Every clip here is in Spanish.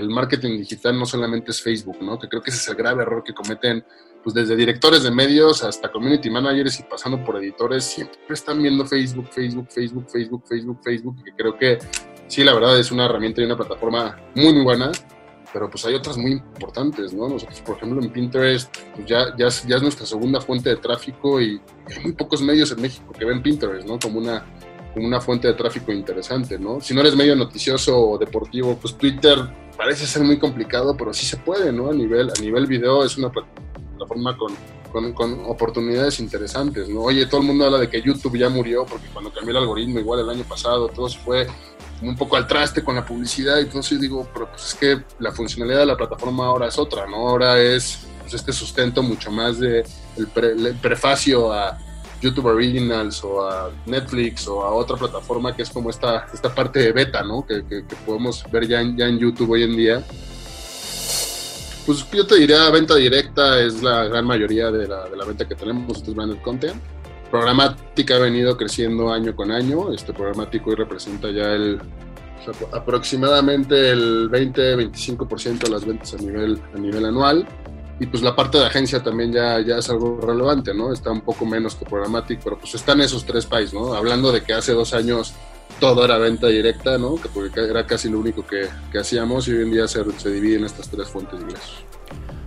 el marketing digital no solamente es Facebook, ¿no? Que creo que ese es el grave error que cometen pues desde directores de medios hasta community managers y pasando por editores, siempre están viendo Facebook, Facebook, Facebook, Facebook, Facebook, Facebook, que creo que sí, la verdad es una herramienta y una plataforma muy, muy buena, pero pues hay otras muy importantes, ¿no? Nosotros, por ejemplo, en Pinterest, pues ya, ya, ya es nuestra segunda fuente de tráfico y hay muy pocos medios en México que ven Pinterest, ¿no? Como una, como una fuente de tráfico interesante, ¿no? Si no eres medio noticioso o deportivo, pues Twitter parece ser muy complicado, pero sí se puede, ¿no? A nivel, a nivel video es una plataforma con, con, oportunidades interesantes, ¿no? Oye, todo el mundo habla de que YouTube ya murió porque cuando cambió el algoritmo, igual el año pasado, todo se fue un poco al traste con la publicidad, y entonces digo, pero pues es que la funcionalidad de la plataforma ahora es otra, ¿no? Ahora es pues, este sustento mucho más de el, prefacio a YouTube Originals o a Netflix o a otra plataforma que es como esta, esta parte de beta, ¿no? Que, que, podemos ver ya en, ya en YouTube hoy en día. Pues yo te diría, venta directa es la gran mayoría de la, de la venta que tenemos, este es branded content programática ha venido creciendo año con año. Este programático hoy representa ya el aproximadamente el 20-25% de las ventas a nivel, a nivel anual. Y pues la parte de agencia también ya, ya es algo relevante, ¿no? Está un poco menos que programático, pero pues están esos tres países, ¿no? Hablando de que hace dos años todo era venta directa, ¿no? Que era casi lo único que, que hacíamos y hoy en día se, se divide en estas tres fuentes de ingresos.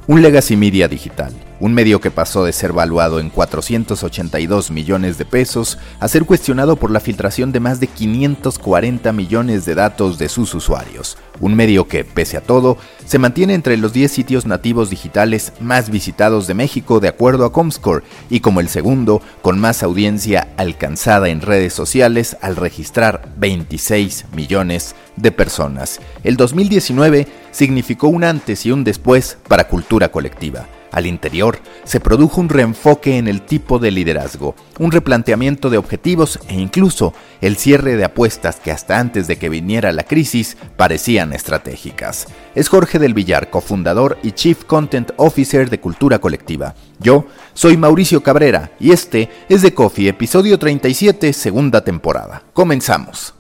Un legacy media digital, un medio que pasó de ser valuado en 482 millones de pesos a ser cuestionado por la filtración de más de 540 millones de datos de sus usuarios. Un medio que, pese a todo, se mantiene entre los 10 sitios nativos digitales más visitados de México de acuerdo a Comscore y como el segundo con más audiencia alcanzada en redes sociales al registrar 26 millones de personas. El 2019 significó un antes y un después para cultura colectiva. Al interior se produjo un reenfoque en el tipo de liderazgo, un replanteamiento de objetivos e incluso el cierre de apuestas que hasta antes de que viniera la crisis parecían estratégicas. Es Jorge del Villar, cofundador y Chief Content Officer de Cultura Colectiva. Yo soy Mauricio Cabrera y este es de Coffee, episodio 37, segunda temporada. Comenzamos.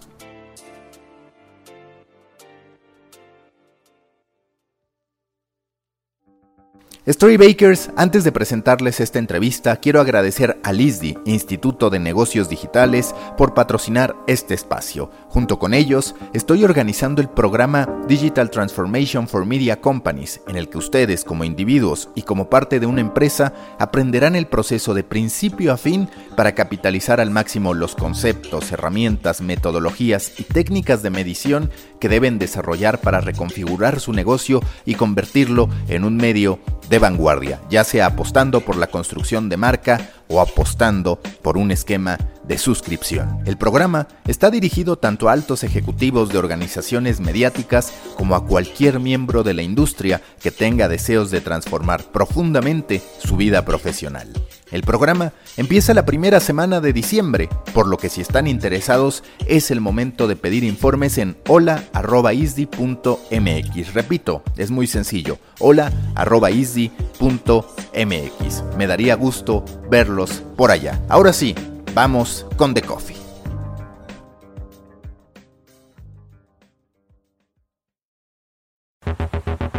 Storybakers, antes de presentarles esta entrevista, quiero agradecer al ISDI, Instituto de Negocios Digitales, por patrocinar este espacio. Junto con ellos, estoy organizando el programa Digital Transformation for Media Companies, en el que ustedes, como individuos y como parte de una empresa, aprenderán el proceso de principio a fin para capitalizar al máximo los conceptos, herramientas, metodologías y técnicas de medición que deben desarrollar para reconfigurar su negocio y convertirlo en un medio de vanguardia, ya sea apostando por la construcción de marca o apostando por un esquema de suscripción. El programa está dirigido tanto a altos ejecutivos de organizaciones mediáticas como a cualquier miembro de la industria que tenga deseos de transformar profundamente su vida profesional. El programa empieza la primera semana de diciembre, por lo que si están interesados es el momento de pedir informes en hola.isdi.mx. Repito, es muy sencillo, hola.isdi.mx. Me daría gusto verlos por allá. Ahora sí, vamos con The Coffee.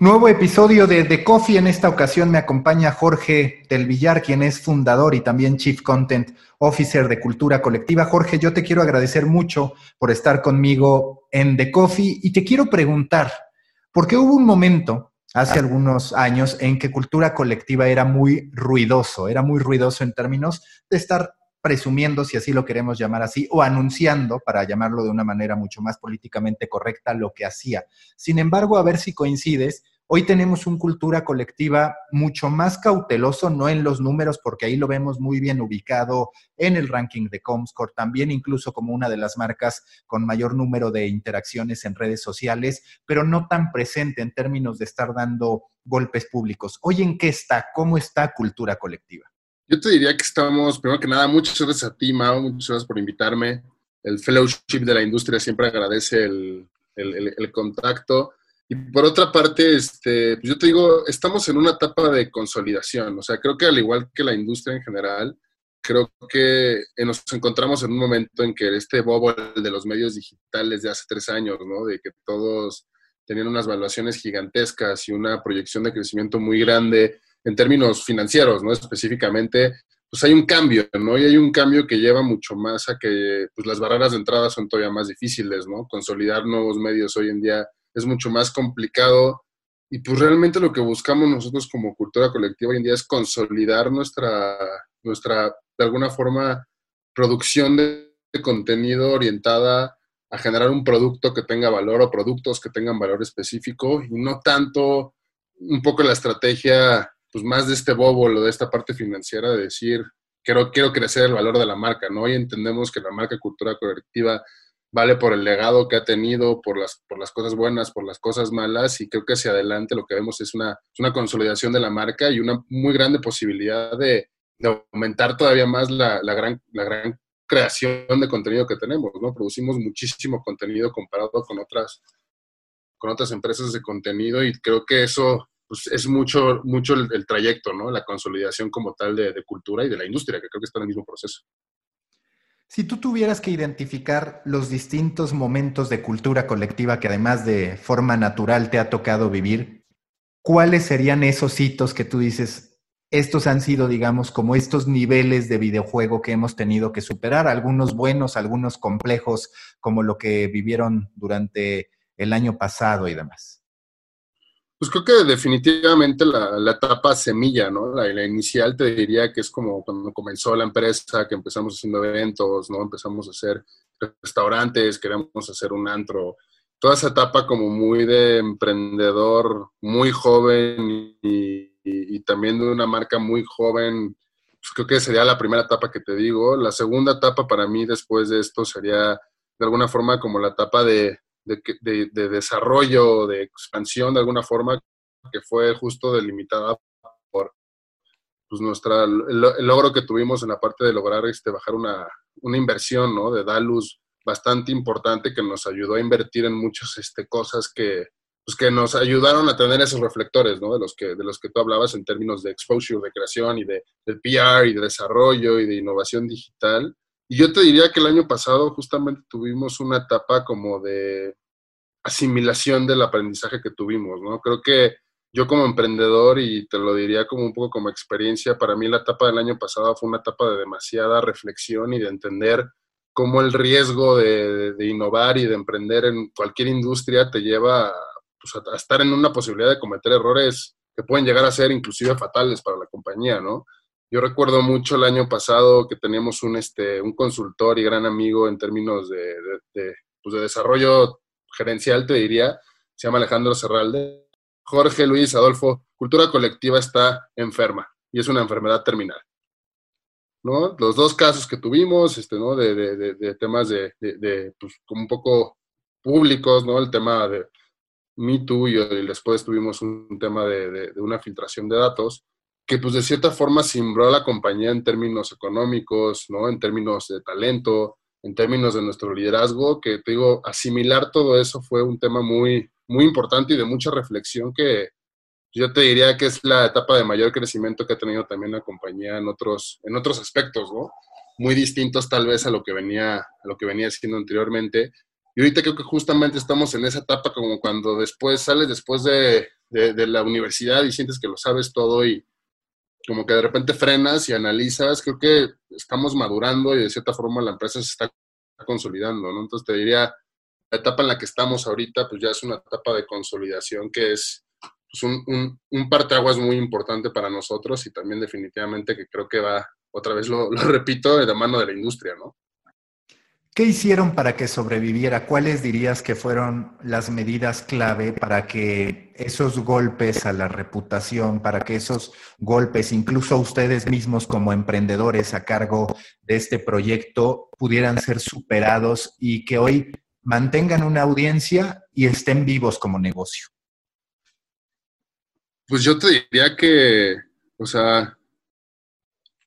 Nuevo episodio de The Coffee. En esta ocasión me acompaña Jorge del Villar, quien es fundador y también Chief Content Officer de Cultura Colectiva. Jorge, yo te quiero agradecer mucho por estar conmigo en The Coffee y te quiero preguntar, ¿por qué hubo un momento hace ah. algunos años en que Cultura Colectiva era muy ruidoso, era muy ruidoso en términos de estar presumiendo, si así lo queremos llamar así, o anunciando, para llamarlo de una manera mucho más políticamente correcta, lo que hacía. Sin embargo, a ver si coincides, Hoy tenemos una cultura colectiva mucho más cauteloso, no en los números, porque ahí lo vemos muy bien ubicado en el ranking de Comscore, también incluso como una de las marcas con mayor número de interacciones en redes sociales, pero no tan presente en términos de estar dando golpes públicos. Hoy en qué está, cómo está cultura colectiva. Yo te diría que estamos, primero que nada, muchas gracias a ti, Mao, muchas gracias por invitarme. el fellowship de la industria siempre agradece el, el, contacto. Y por otra parte, este, pues yo te digo, estamos en una etapa de consolidación. O sea, creo que al igual que la industria en general, creo que nos encontramos en un momento en que este bobo de los medios digitales de hace tres años, ¿no? De que todos tenían unas valuaciones gigantescas y una proyección de crecimiento muy grande en términos financieros, ¿no? Específicamente, pues hay un cambio, ¿no? Y hay un cambio que lleva mucho más a que pues, las barreras de entrada son todavía más difíciles, ¿no? Consolidar nuevos medios hoy en día es mucho más complicado y pues realmente lo que buscamos nosotros como cultura colectiva hoy en día es consolidar nuestra, nuestra de alguna forma, producción de contenido orientada a generar un producto que tenga valor o productos que tengan valor específico y no tanto un poco la estrategia pues más de este bobo o de esta parte financiera de decir, quiero, quiero crecer el valor de la marca, ¿no? Hoy entendemos que la marca cultura colectiva vale por el legado que ha tenido, por las, por las cosas buenas, por las cosas malas, y creo que hacia adelante lo que vemos es una, una consolidación de la marca y una muy grande posibilidad de, de aumentar todavía más la, la, gran, la gran creación de contenido que tenemos, ¿no? Producimos muchísimo contenido comparado con otras, con otras empresas de contenido y creo que eso pues es mucho, mucho el, trayecto, ¿no? La consolidación como tal de, cultura y de la industria, que creo que está en el mismo proceso. Si tú tuvieras que identificar los distintos momentos de cultura colectiva que además de forma natural te ha tocado vivir, ¿cuáles serían esos hitos que tú dices, estos han sido, digamos, como estos niveles de videojuego que hemos tenido que superar, algunos buenos, algunos complejos, como lo que vivieron durante el año pasado y demás? Pues creo que definitivamente la, etapa semilla, ¿no? La, inicial te diría que es como cuando comenzó la empresa, que empezamos haciendo eventos, ¿no? Empezamos a hacer restaurantes, queríamos hacer un antro. Toda esa etapa como muy de emprendedor, muy joven y, también de una marca muy joven, pues creo que sería la primera etapa que te digo. La segunda etapa para mí después de esto sería de alguna forma como la etapa de, de, de, desarrollo, de expansión de alguna forma, que fue justo delimitada por pues, nuestra, el, logro que tuvimos en la parte de lograr este, bajar una, una inversión ¿no? de Dalus bastante importante que nos ayudó a invertir en muchas este, cosas que, pues, que nos ayudaron a tener esos reflectores, ¿no? De los que, de los que tú hablabas en términos de exposure, de creación y de, de PR y de desarrollo y de innovación digital. Y yo te diría que el año pasado justamente tuvimos una etapa como de asimilación del aprendizaje que tuvimos, ¿no? Creo que yo como emprendedor, y te lo diría como un poco como experiencia, para mí la etapa del año pasado fue una etapa de demasiada reflexión y de entender cómo el riesgo de, innovar y de emprender en cualquier industria te lleva pues, a, estar en una posibilidad de cometer errores que pueden llegar a ser inclusive fatales para la compañía, ¿no? Yo recuerdo mucho el año pasado que teníamos un, este, un consultor y gran amigo en términos de, pues de desarrollo gerencial, te diría, se llama Alejandro Serralde. Jorge Luis Adolfo, cultura colectiva está enferma y es una enfermedad terminal. ¿no? Los dos casos que tuvimos, este, ¿no? de, de, de temas de, pues, como un poco públicos, ¿no? el tema de Me Too y después tuvimos un tema de, una filtración de datos, que pues de cierta forma simbró a la compañía en términos económicos, ¿no? En términos de talento, en términos de nuestro liderazgo, que te digo, asimilar todo eso fue un tema muy, muy importante y de mucha reflexión que yo te diría que es la etapa de mayor crecimiento que ha tenido también la compañía en otros, en otros aspectos, ¿no? Muy distintos tal vez a lo que venía, a lo que venía haciendo anteriormente. Y ahorita creo que justamente estamos en esa etapa como cuando después sales después de, de la universidad y sientes que lo sabes todo y, como que de repente frenas y analizas, creo que estamos madurando y de cierta forma la empresa se está consolidando, ¿no? Entonces te diría, la etapa en la que estamos ahorita, pues ya es una etapa de consolidación que es pues, un, un, un parteaguas muy importante para nosotros y también definitivamente que creo que va, otra vez lo, lo repito, de la mano de la industria, ¿no? ¿Qué hicieron para que sobreviviera? ¿Cuáles dirías que fueron las medidas clave para que esos golpes a la reputación, para que esos golpes, incluso ustedes mismos como emprendedores a cargo de este proyecto, pudieran ser superados y que hoy mantengan una audiencia y estén vivos como negocio? Pues yo te diría que, o sea,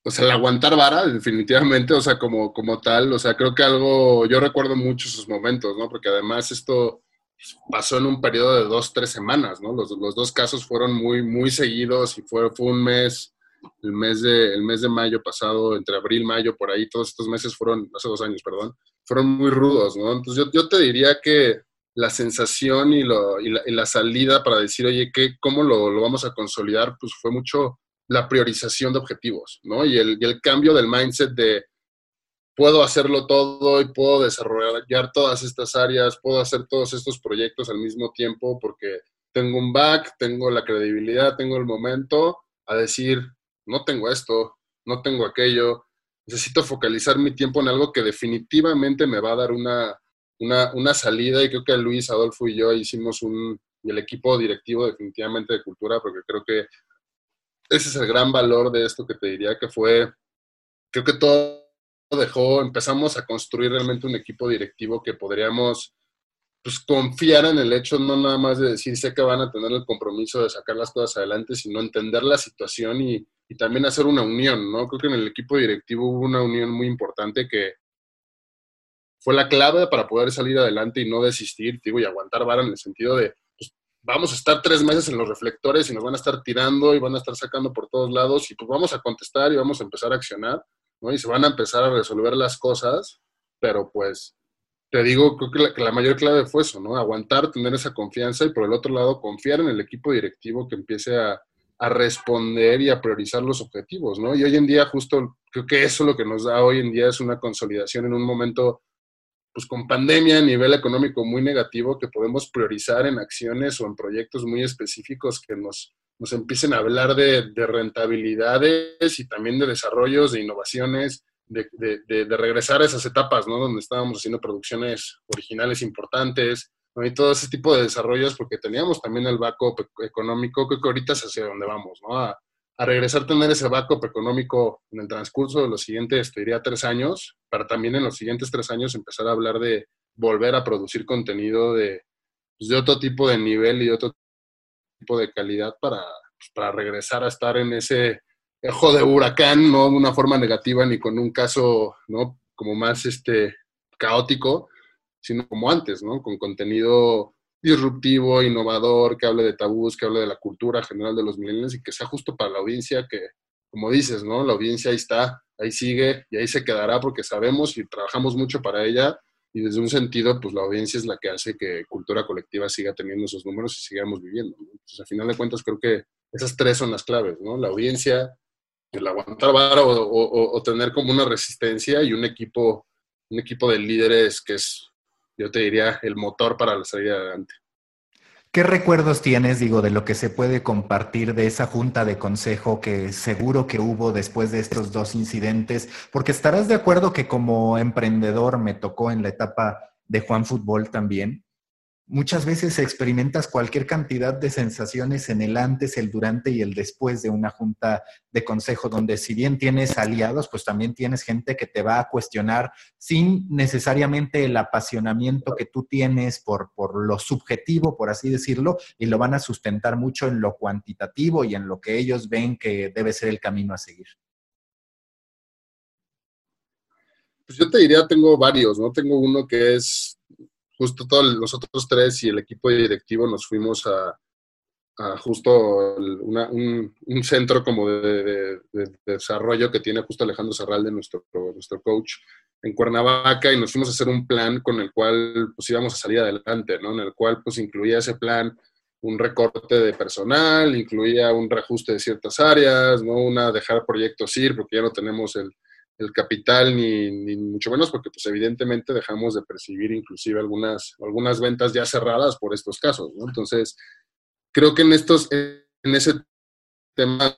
o sea, el aguantar vara, definitivamente, o sea, como, como tal, o sea, creo que algo, yo recuerdo mucho esos momentos, ¿no? Porque además esto pasó en un periodo de dos, tres semanas, ¿no? Los, los dos casos fueron muy, muy seguidos y fue, fue un mes, el mes, de, el mes de mayo pasado, entre abril, mayo, por ahí, todos estos meses fueron, hace dos años, perdón, fueron muy rudos, ¿no? Entonces yo, yo te diría que la sensación y, lo, y, la, y la salida para decir, oye, ¿qué, ¿cómo lo, lo vamos a consolidar? Pues fue mucho la priorización de objetivos, ¿no? Y el, el, cambio del mindset de puedo hacerlo todo y puedo desarrollar todas estas áreas, puedo hacer todos estos proyectos al mismo tiempo porque tengo un back, tengo la credibilidad, tengo el momento a decir, no tengo esto, no tengo aquello, necesito focalizar mi tiempo en algo que definitivamente me va a dar una, una, una salida y creo que Luis, Adolfo y yo hicimos un, y el equipo directivo definitivamente de cultura, porque creo que ese es el gran valor de esto que te diría que fue, creo que todo dejó, empezamos a construir realmente un equipo directivo que podríamos pues, confiar en el hecho no nada más de decir sé que van a tener el compromiso de sacar las cosas adelante, sino entender la situación y, y también hacer una unión, ¿no? Creo que en el equipo directivo hubo una unión muy importante que fue la clave para poder salir adelante y no desistir, digo, y aguantar vara en el sentido de vamos a estar tres meses en los reflectores y nos van a estar tirando y van a estar sacando por todos lados y pues vamos a contestar y vamos a empezar a accionar, ¿no? Y se van a empezar a resolver las cosas, pero pues te digo, creo que la, mayor clave fue eso, ¿no? Aguantar, tener esa confianza y por el otro lado confiar en el equipo directivo que empiece a, a responder y a priorizar los objetivos, ¿no? Y hoy en día justo creo que eso lo que nos da hoy en día es una consolidación en un momento pues con pandemia a nivel económico muy negativo que podemos priorizar en acciones o en proyectos muy específicos que nos, nos empiecen a hablar de, de rentabilidades y también de desarrollos, de innovaciones, de, regresar a esas etapas, ¿no? Donde estábamos haciendo producciones originales importantes, ¿no? Y todo ese tipo de desarrollos, porque teníamos también el backup económico, que ahorita es hacia donde vamos, ¿no? A regresar a tener ese backup económico en el transcurso de los siguientes, te diría, tres años, para también en los siguientes tres años empezar a hablar de volver a producir contenido de, pues, de otro tipo de nivel y otro tipo de calidad para, pues, para regresar a estar en ese ojo de huracán, no de una forma negativa ni con un caso, ¿no? Como más este, caótico, sino como antes, ¿no? Con contenido disruptivo, innovador, que hable de tabús, que hable de la cultura general de los millennials y que sea justo para la audiencia que, como dices, ¿no? La audiencia ahí está, ahí sigue y ahí se quedará porque sabemos y trabajamos mucho para ella y desde un sentido, pues la audiencia es la que hace que cultura colectiva siga teniendo esos números y sigamos viviendo. ¿no? Entonces, al final de cuentas, creo que esas tres son las claves, ¿no? La audiencia, el aguantar o, o, o tener como una resistencia y un equipo, un equipo de líderes que es yo te diría, el motor para la salida adelante. ¿Qué recuerdos tienes, digo, de lo que se puede compartir de esa junta de consejo que seguro que hubo después de estos dos incidentes? Porque estarás de acuerdo que como emprendedor me tocó en la etapa de Juan Fútbol también, muchas veces experimentas cualquier cantidad de sensaciones en el antes, el durante y el después de una junta de consejo, donde si bien tienes aliados, pues también tienes gente que te va a cuestionar sin necesariamente el apasionamiento que tú tienes por, por lo subjetivo, por así decirlo, y lo van a sustentar mucho en lo cuantitativo y en lo que ellos ven que debe ser el camino a seguir. Pues yo te diría, tengo varios, ¿no? Tengo uno que es justo todos nosotros tres y el equipo directivo nos fuimos a, justo una, un, centro como de, de, de, desarrollo que tiene justo Alejandro Serralde, nuestro, nuestro coach, en Cuernavaca y nos fuimos a hacer un plan con el cual pues íbamos a salir adelante, ¿no? En el cual pues incluía ese plan un recorte de personal, incluía un reajuste de ciertas áreas, ¿no? Una dejar proyectos ir porque ya no tenemos el, el capital ni, mucho menos porque pues evidentemente dejamos de percibir inclusive algunas, algunas ventas ya cerradas por estos casos, ¿no? Entonces, creo que en estos, en ese tema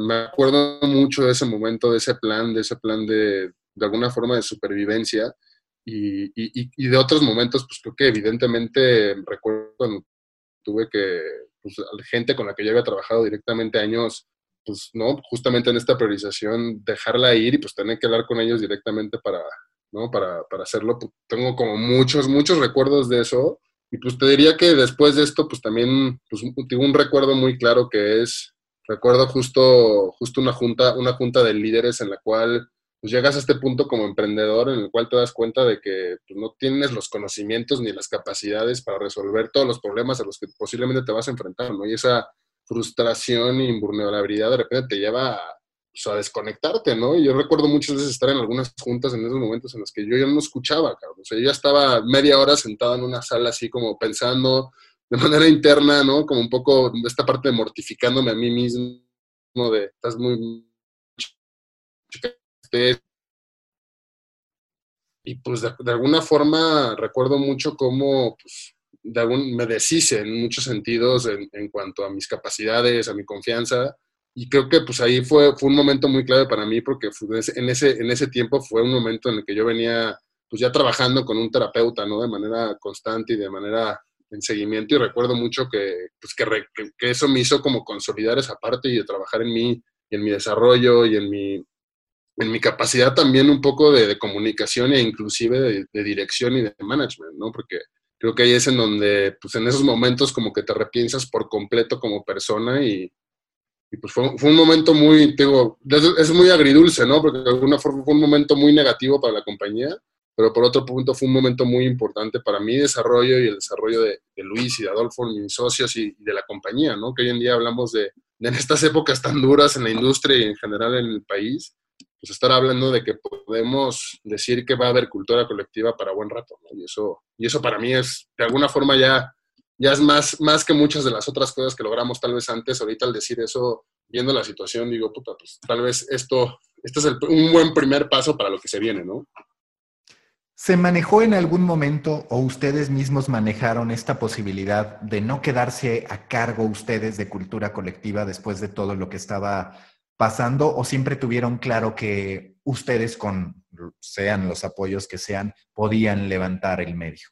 me acuerdo mucho de ese momento, de ese plan, de ese plan de, de alguna forma de supervivencia y, y, y, de otros momentos, pues creo que evidentemente recuerdo cuando tuve que, pues gente con la que yo había trabajado directamente años, pues, ¿no? Justamente en esta priorización, dejarla ir y pues tener que hablar con ellos directamente para, ¿no? Para, para hacerlo. Pues, tengo como muchos, muchos recuerdos de eso. Y pues te diría que después de esto, pues también, pues un recuerdo muy claro que es recuerdo justo, justo una junta, una junta de líderes en la cual pues llegas a este punto como emprendedor en el cual te das cuenta de que pues, no tienes los conocimientos ni las capacidades para resolver todos los problemas a los que posiblemente te vas a enfrentar, ¿no? Y esa frustración e invulnerabilidad de repente te lleva a, pues, a desconectarte, ¿no? Y yo recuerdo muchas veces estar en algunas juntas en esos momentos en los que yo ya no escuchaba, cabrón. O sea, yo ya estaba media hora sentado en una sala así como pensando de manera interna, ¿no? Como un poco esta parte de mortificándome a mí mismo, de estás muy y pues de, alguna forma recuerdo mucho cómo pues, de algún, me deshice en muchos sentidos en, cuanto a mis capacidades, a mi confianza. Y creo que pues ahí fue, fue un momento muy clave para mí porque en ese, en ese tiempo fue un momento en el que yo venía pues ya trabajando con un terapeuta, ¿no? De manera constante y de manera en seguimiento y recuerdo mucho que, pues que, eso me hizo como consolidar esa parte y de trabajar en mí y en mi desarrollo y en mi, en mi capacidad también un poco de, comunicación e inclusive de, dirección y de management, ¿no? Porque creo que ahí es en donde, pues en esos momentos como que te repiensas por completo como persona y, pues fue, un momento muy, digo, es muy agridulce, ¿no? Porque de alguna forma fue un momento muy negativo para la compañía, pero por otro punto fue un momento muy importante para mi desarrollo y el desarrollo de, Luis y de Adolfo, mis socios y, y, de la compañía, ¿no? Que hoy en día hablamos de, de en estas épocas tan duras en la industria y en general en el país, pues estar hablando de que podemos decir que va a haber cultura colectiva para buen rato, ¿no? Y eso, y eso para mí es, de alguna forma ya, ya es más, más que muchas de las otras cosas que logramos tal vez antes. Ahorita al decir eso, viendo la situación, digo, puta, pues tal vez esto, esto es un buen primer paso para lo que se viene, ¿no? ¿Se manejó en algún momento o ustedes mismos manejaron esta posibilidad de no quedarse a cargo ustedes de cultura colectiva después de todo lo que estaba pasando o siempre tuvieron claro que ustedes con sean los apoyos que sean podían levantar el medio?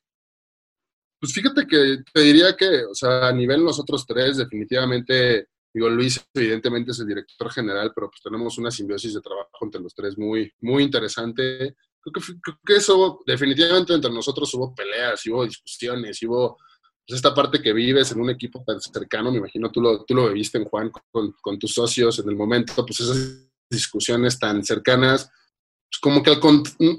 Pues fíjate que te diría que, o sea, a nivel nosotros tres, definitivamente, digo, Luis evidentemente es el director general, pero pues tenemos una simbiosis de trabajo entre los tres muy, muy interesante. Creo que, creo que eso, definitivamente entre nosotros hubo peleas, hubo discusiones, hubo pues, esta parte que vives en un equipo tan cercano, me imagino tú lo, tú lo viviste en Juan con, con, tus socios en el momento, pues esas discusiones tan cercanas, pues como que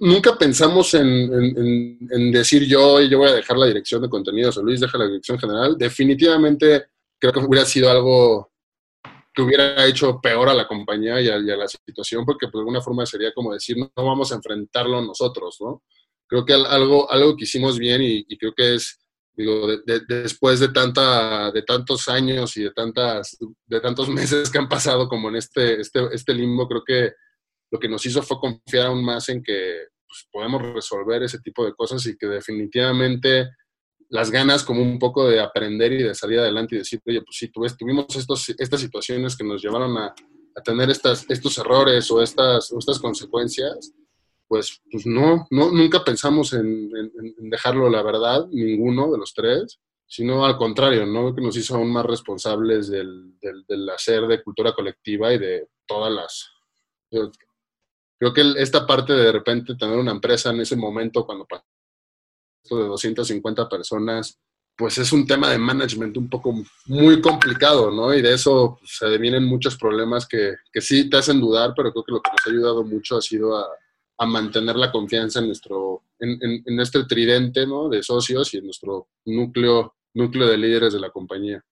nunca pensamos en, en, en, decir yo, yo voy a dejar la dirección de contenidos o Luis deja la dirección general. Definitivamente creo que hubiera sido algo que hubiera hecho peor a la compañía y a, la situación, porque pues, de alguna forma sería como decir, no, vamos a enfrentarlo nosotros, ¿no? Creo que algo, algo que hicimos bien y creo que es digo, después de, tanta, de tantos años y de, tantas, de tantos meses que han pasado como en este, este, este limbo, creo que lo que nos hizo fue confiar aún más en que pues, podemos resolver ese tipo de cosas y que definitivamente las ganas como un poco de aprender y de salir adelante y decir, oye, pues sí, tuvimos estos, estas situaciones que nos llevaron a, a tener estas, estos errores o estas, o estas consecuencias, pues, pues no, no, nunca pensamos en, dejarlo, la verdad, ninguno de los tres, sino al contrario, ¿no? Que nos hizo aún más responsables del, del, hacer de cultura colectiva y de todas las... Creo que esta parte de de repente tener una empresa en ese momento, cuando pasó de 250 personas, pues es un tema de management un poco muy complicado, ¿no? Y de eso pues, se devienen muchos problemas que, que sí te hacen dudar, pero creo que lo que nos ha ayudado mucho ha sido a, a mantener la confianza en nuestro, en, este tridente ¿no? de socios y en nuestro núcleo, núcleo de líderes de la compañía.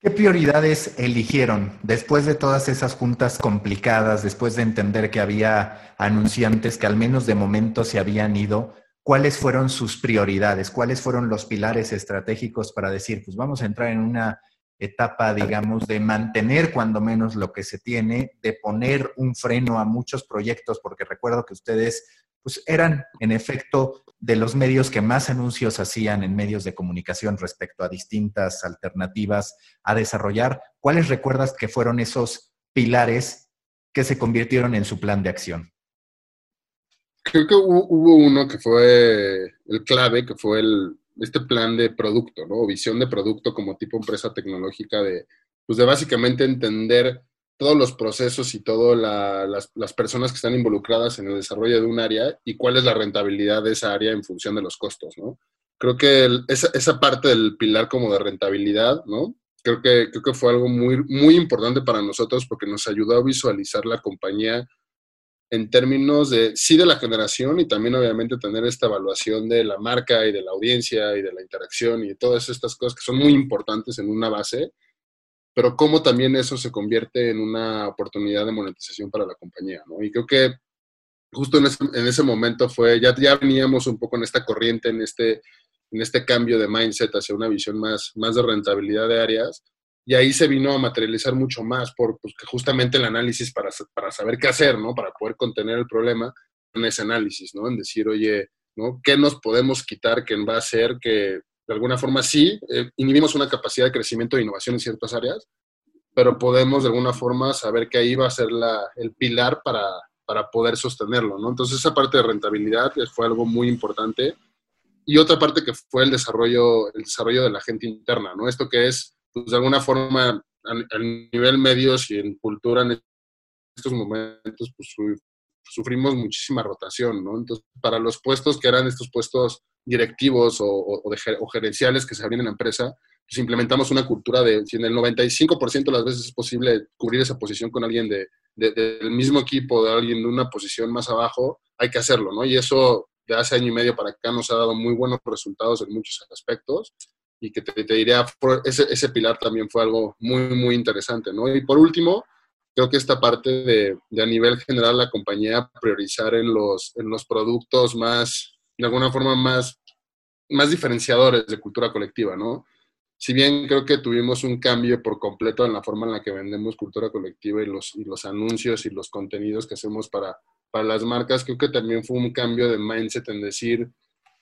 ¿Qué prioridades eligieron después de todas esas juntas complicadas, después de entender que había anunciantes que al menos de momento se habían ido? ¿Cuáles fueron sus prioridades? ¿Cuáles fueron los pilares estratégicos para decir, pues vamos a entrar en una etapa, digamos, de mantener cuando menos lo que se tiene, de poner un freno a muchos proyectos, porque recuerdo que ustedes pues eran en efecto de los medios que más anuncios hacían en medios de comunicación respecto a distintas alternativas a desarrollar. ¿Cuáles recuerdas que fueron esos pilares que se convirtieron en su plan de acción? Creo que hubo, uno que fue el clave, que fue el, este plan de producto, ¿no? O visión de producto como tipo empresa tecnológica de, pues de básicamente entender todos los procesos y todas las, las, personas que están involucradas en el desarrollo de un área y cuál es la rentabilidad de esa área en función de los costos, ¿no? Creo que esa, esa, parte del pilar como de rentabilidad, ¿no? creo que, creo que fue algo muy, muy importante para nosotros porque nos ayudó a visualizar la compañía en términos de, sí, de la generación y también obviamente tener esta evaluación de la marca y de la audiencia y de la interacción y todas estas cosas que son muy importantes en una base, pero cómo también eso se convierte en una oportunidad de monetización para la compañía, ¿no? Y creo que justo en ese, en ese momento fue, ya, ya veníamos un poco en esta corriente, en este, en este cambio de mindset hacia una visión más, más de rentabilidad de áreas, y ahí se vino a materializar mucho más, por pues, justamente el análisis para, para saber qué hacer, ¿no? Para poder contener el problema en ese análisis, ¿no? En decir, oye, ¿no? ¿Qué nos podemos quitar que va a hacer que de alguna forma sí eh, inhibimos una capacidad de crecimiento e innovación en ciertas áreas, pero podemos de alguna forma saber que ahí va a ser la, el pilar para, para poder sostenerlo, ¿no? Entonces esa parte de rentabilidad fue algo muy importante. Y otra parte que fue el desarrollo, el desarrollo de la gente interna, ¿no? Esto que es pues de alguna forma a, nivel medios y en cultura en estos momentos pues sufrimos muchísima rotación, ¿no? Entonces, para los puestos que eran estos puestos directivos o, gerenciales que se abren en la empresa, pues implementamos una cultura de, si en el 95% de las veces es posible cubrir esa posición con alguien de, del mismo equipo, de alguien de una posición más abajo, hay que hacerlo, ¿no? Y eso de hace año y medio para acá nos ha dado muy buenos resultados en muchos aspectos y que te, diría, ese, ese, pilar también fue algo muy, muy interesante, ¿no? Y por último, creo que esta parte de, de, a nivel general la compañía priorizar en los, en los productos más, de alguna forma más, más diferenciadores de cultura colectiva, ¿no? Si bien creo que tuvimos un cambio por completo en la forma en la que vendemos cultura colectiva y los, y los anuncios y los contenidos que hacemos para, para las marcas, creo que también fue un cambio de mindset en decir,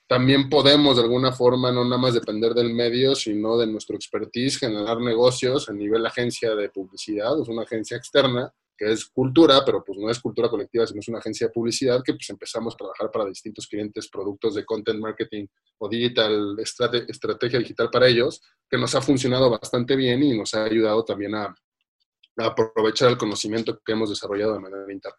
también podemos de alguna forma no nada más depender del medio, sino de nuestro expertise, generar negocios a nivel agencia de publicidad, es una agencia externa que es cultura, pero pues no es cultura colectiva, sino es una agencia de publicidad que pues empezamos a trabajar para distintos clientes, productos de content marketing o digital, estrategia digital para ellos, que nos ha funcionado bastante bien y nos ha ayudado también a, a aprovechar el conocimiento que hemos desarrollado de manera interna.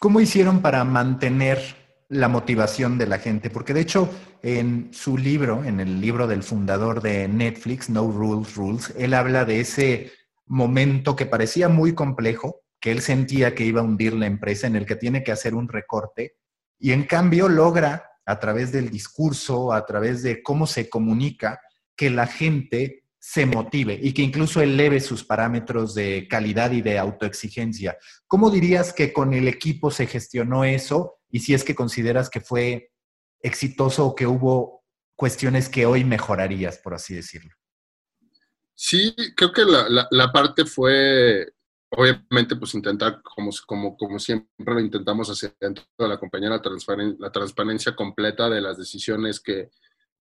¿Cómo hicieron para mantener la motivación de la gente, porque de hecho en su libro, en el libro del fundador de Netflix, No Rules Rules, él habla de ese momento que parecía muy complejo, que él sentía que iba a hundir la empresa, en el que tiene que hacer un recorte, y en cambio logra, a través del discurso, a través de cómo se comunica, que la gente se motive y que incluso eleve sus parámetros de calidad y de autoexigencia. ¿Cómo dirías que con el equipo se gestionó eso y si es que consideras que fue exitoso o que hubo cuestiones que hoy mejorarías, por así decirlo. Sí, creo que la, parte fue, obviamente, pues intentar, como, como, como siempre lo intentamos hacer dentro de la compañía, la transparencia completa de las decisiones que,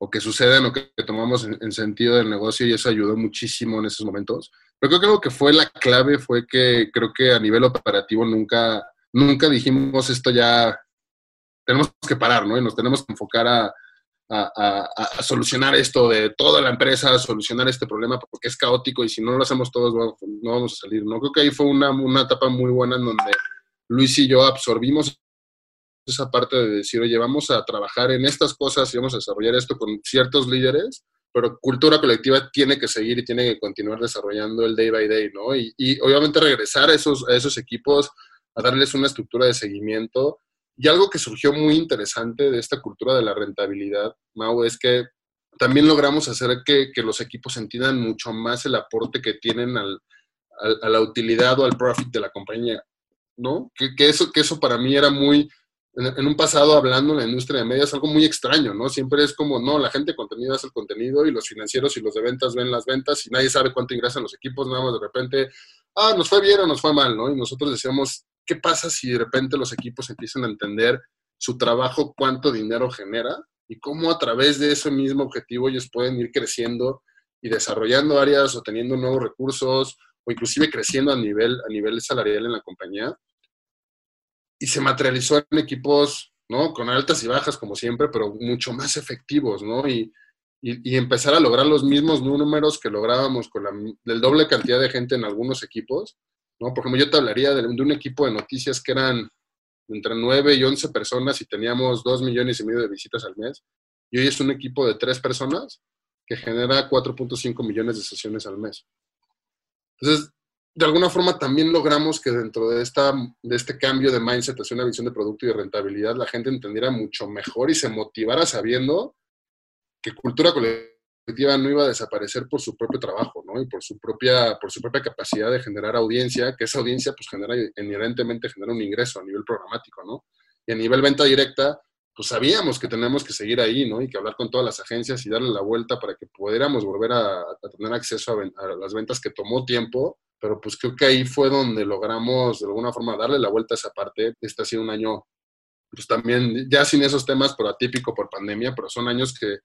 o que suceden o que, tomamos en, sentido del negocio y eso ayudó muchísimo en esos momentos. Pero creo que algo que fue la clave fue que creo que a nivel operativo nunca, nunca dijimos esto ya tenemos que parar, ¿no? Y nos tenemos que enfocar a, solucionar esto de toda la empresa, a solucionar este problema porque es caótico y si no lo hacemos todos no vamos a salir, ¿no? Creo que ahí fue una, una etapa muy buena en donde Luis y yo absorbimos esa parte de decir, oye, vamos a trabajar en estas cosas y vamos a desarrollar esto con ciertos líderes, pero cultura colectiva tiene que seguir y tiene que continuar desarrollando el day by day, ¿no? Y, y obviamente regresar a esos, a esos equipos, a darles una estructura de seguimiento y algo que surgió muy interesante de esta cultura de la rentabilidad, Mau, es que también logramos hacer que, los equipos entiendan mucho más el aporte que tienen al, a la utilidad o al profit de la compañía, ¿no? Que, eso, que eso para mí era muy, en, un pasado hablando en la industria de medios, algo muy extraño, ¿no? Siempre es como, no, la gente de contenido hace el contenido y los financieros y los de ventas ven las ventas y nadie sabe cuánto ingresan los equipos, nada más de repente, ah, nos fue bien o nos fue mal, ¿no? Y nosotros decíamos, ¿qué pasa si de repente los equipos empiezan a entender su trabajo, cuánto dinero genera y cómo a través de ese mismo objetivo ellos pueden ir creciendo y desarrollando áreas o teniendo nuevos recursos o inclusive creciendo a nivel, a nivel salarial en la compañía? Y se materializó en equipos, ¿no? Con altas y bajas como siempre, pero mucho más efectivos, ¿no? Y, y, empezar a lograr los mismos números que lográbamos con la del doble cantidad de gente en algunos equipos ¿no? Por ejemplo, yo te hablaría de, un equipo de noticias que eran entre 9 y 11 personas y teníamos 2 millones y medio de visitas al mes. Y hoy es un equipo de 3 personas que genera 4.5 millones de sesiones al mes. Entonces, de alguna forma también logramos que dentro de, esta, de este cambio de mindset hacia una visión de producto y de rentabilidad, la gente entendiera mucho mejor y se motivara sabiendo que cultura colectiva no iba a desaparecer por su propio trabajo, ¿no? Y por su propia, por su propia capacidad de generar audiencia, que esa audiencia pues genera inherentemente genera un ingreso a nivel programático, ¿no? Y a nivel venta directa, pues sabíamos que tenemos que seguir ahí, ¿no? Y que hablar con todas las agencias y darle la vuelta para que pudiéramos volver a, tener acceso a, las ventas que tomó tiempo, pero pues creo que ahí fue donde logramos de alguna forma darle la vuelta a esa parte. Este ha sido un año, pues también, ya sin esos temas, pero atípico por pandemia, pero son años que,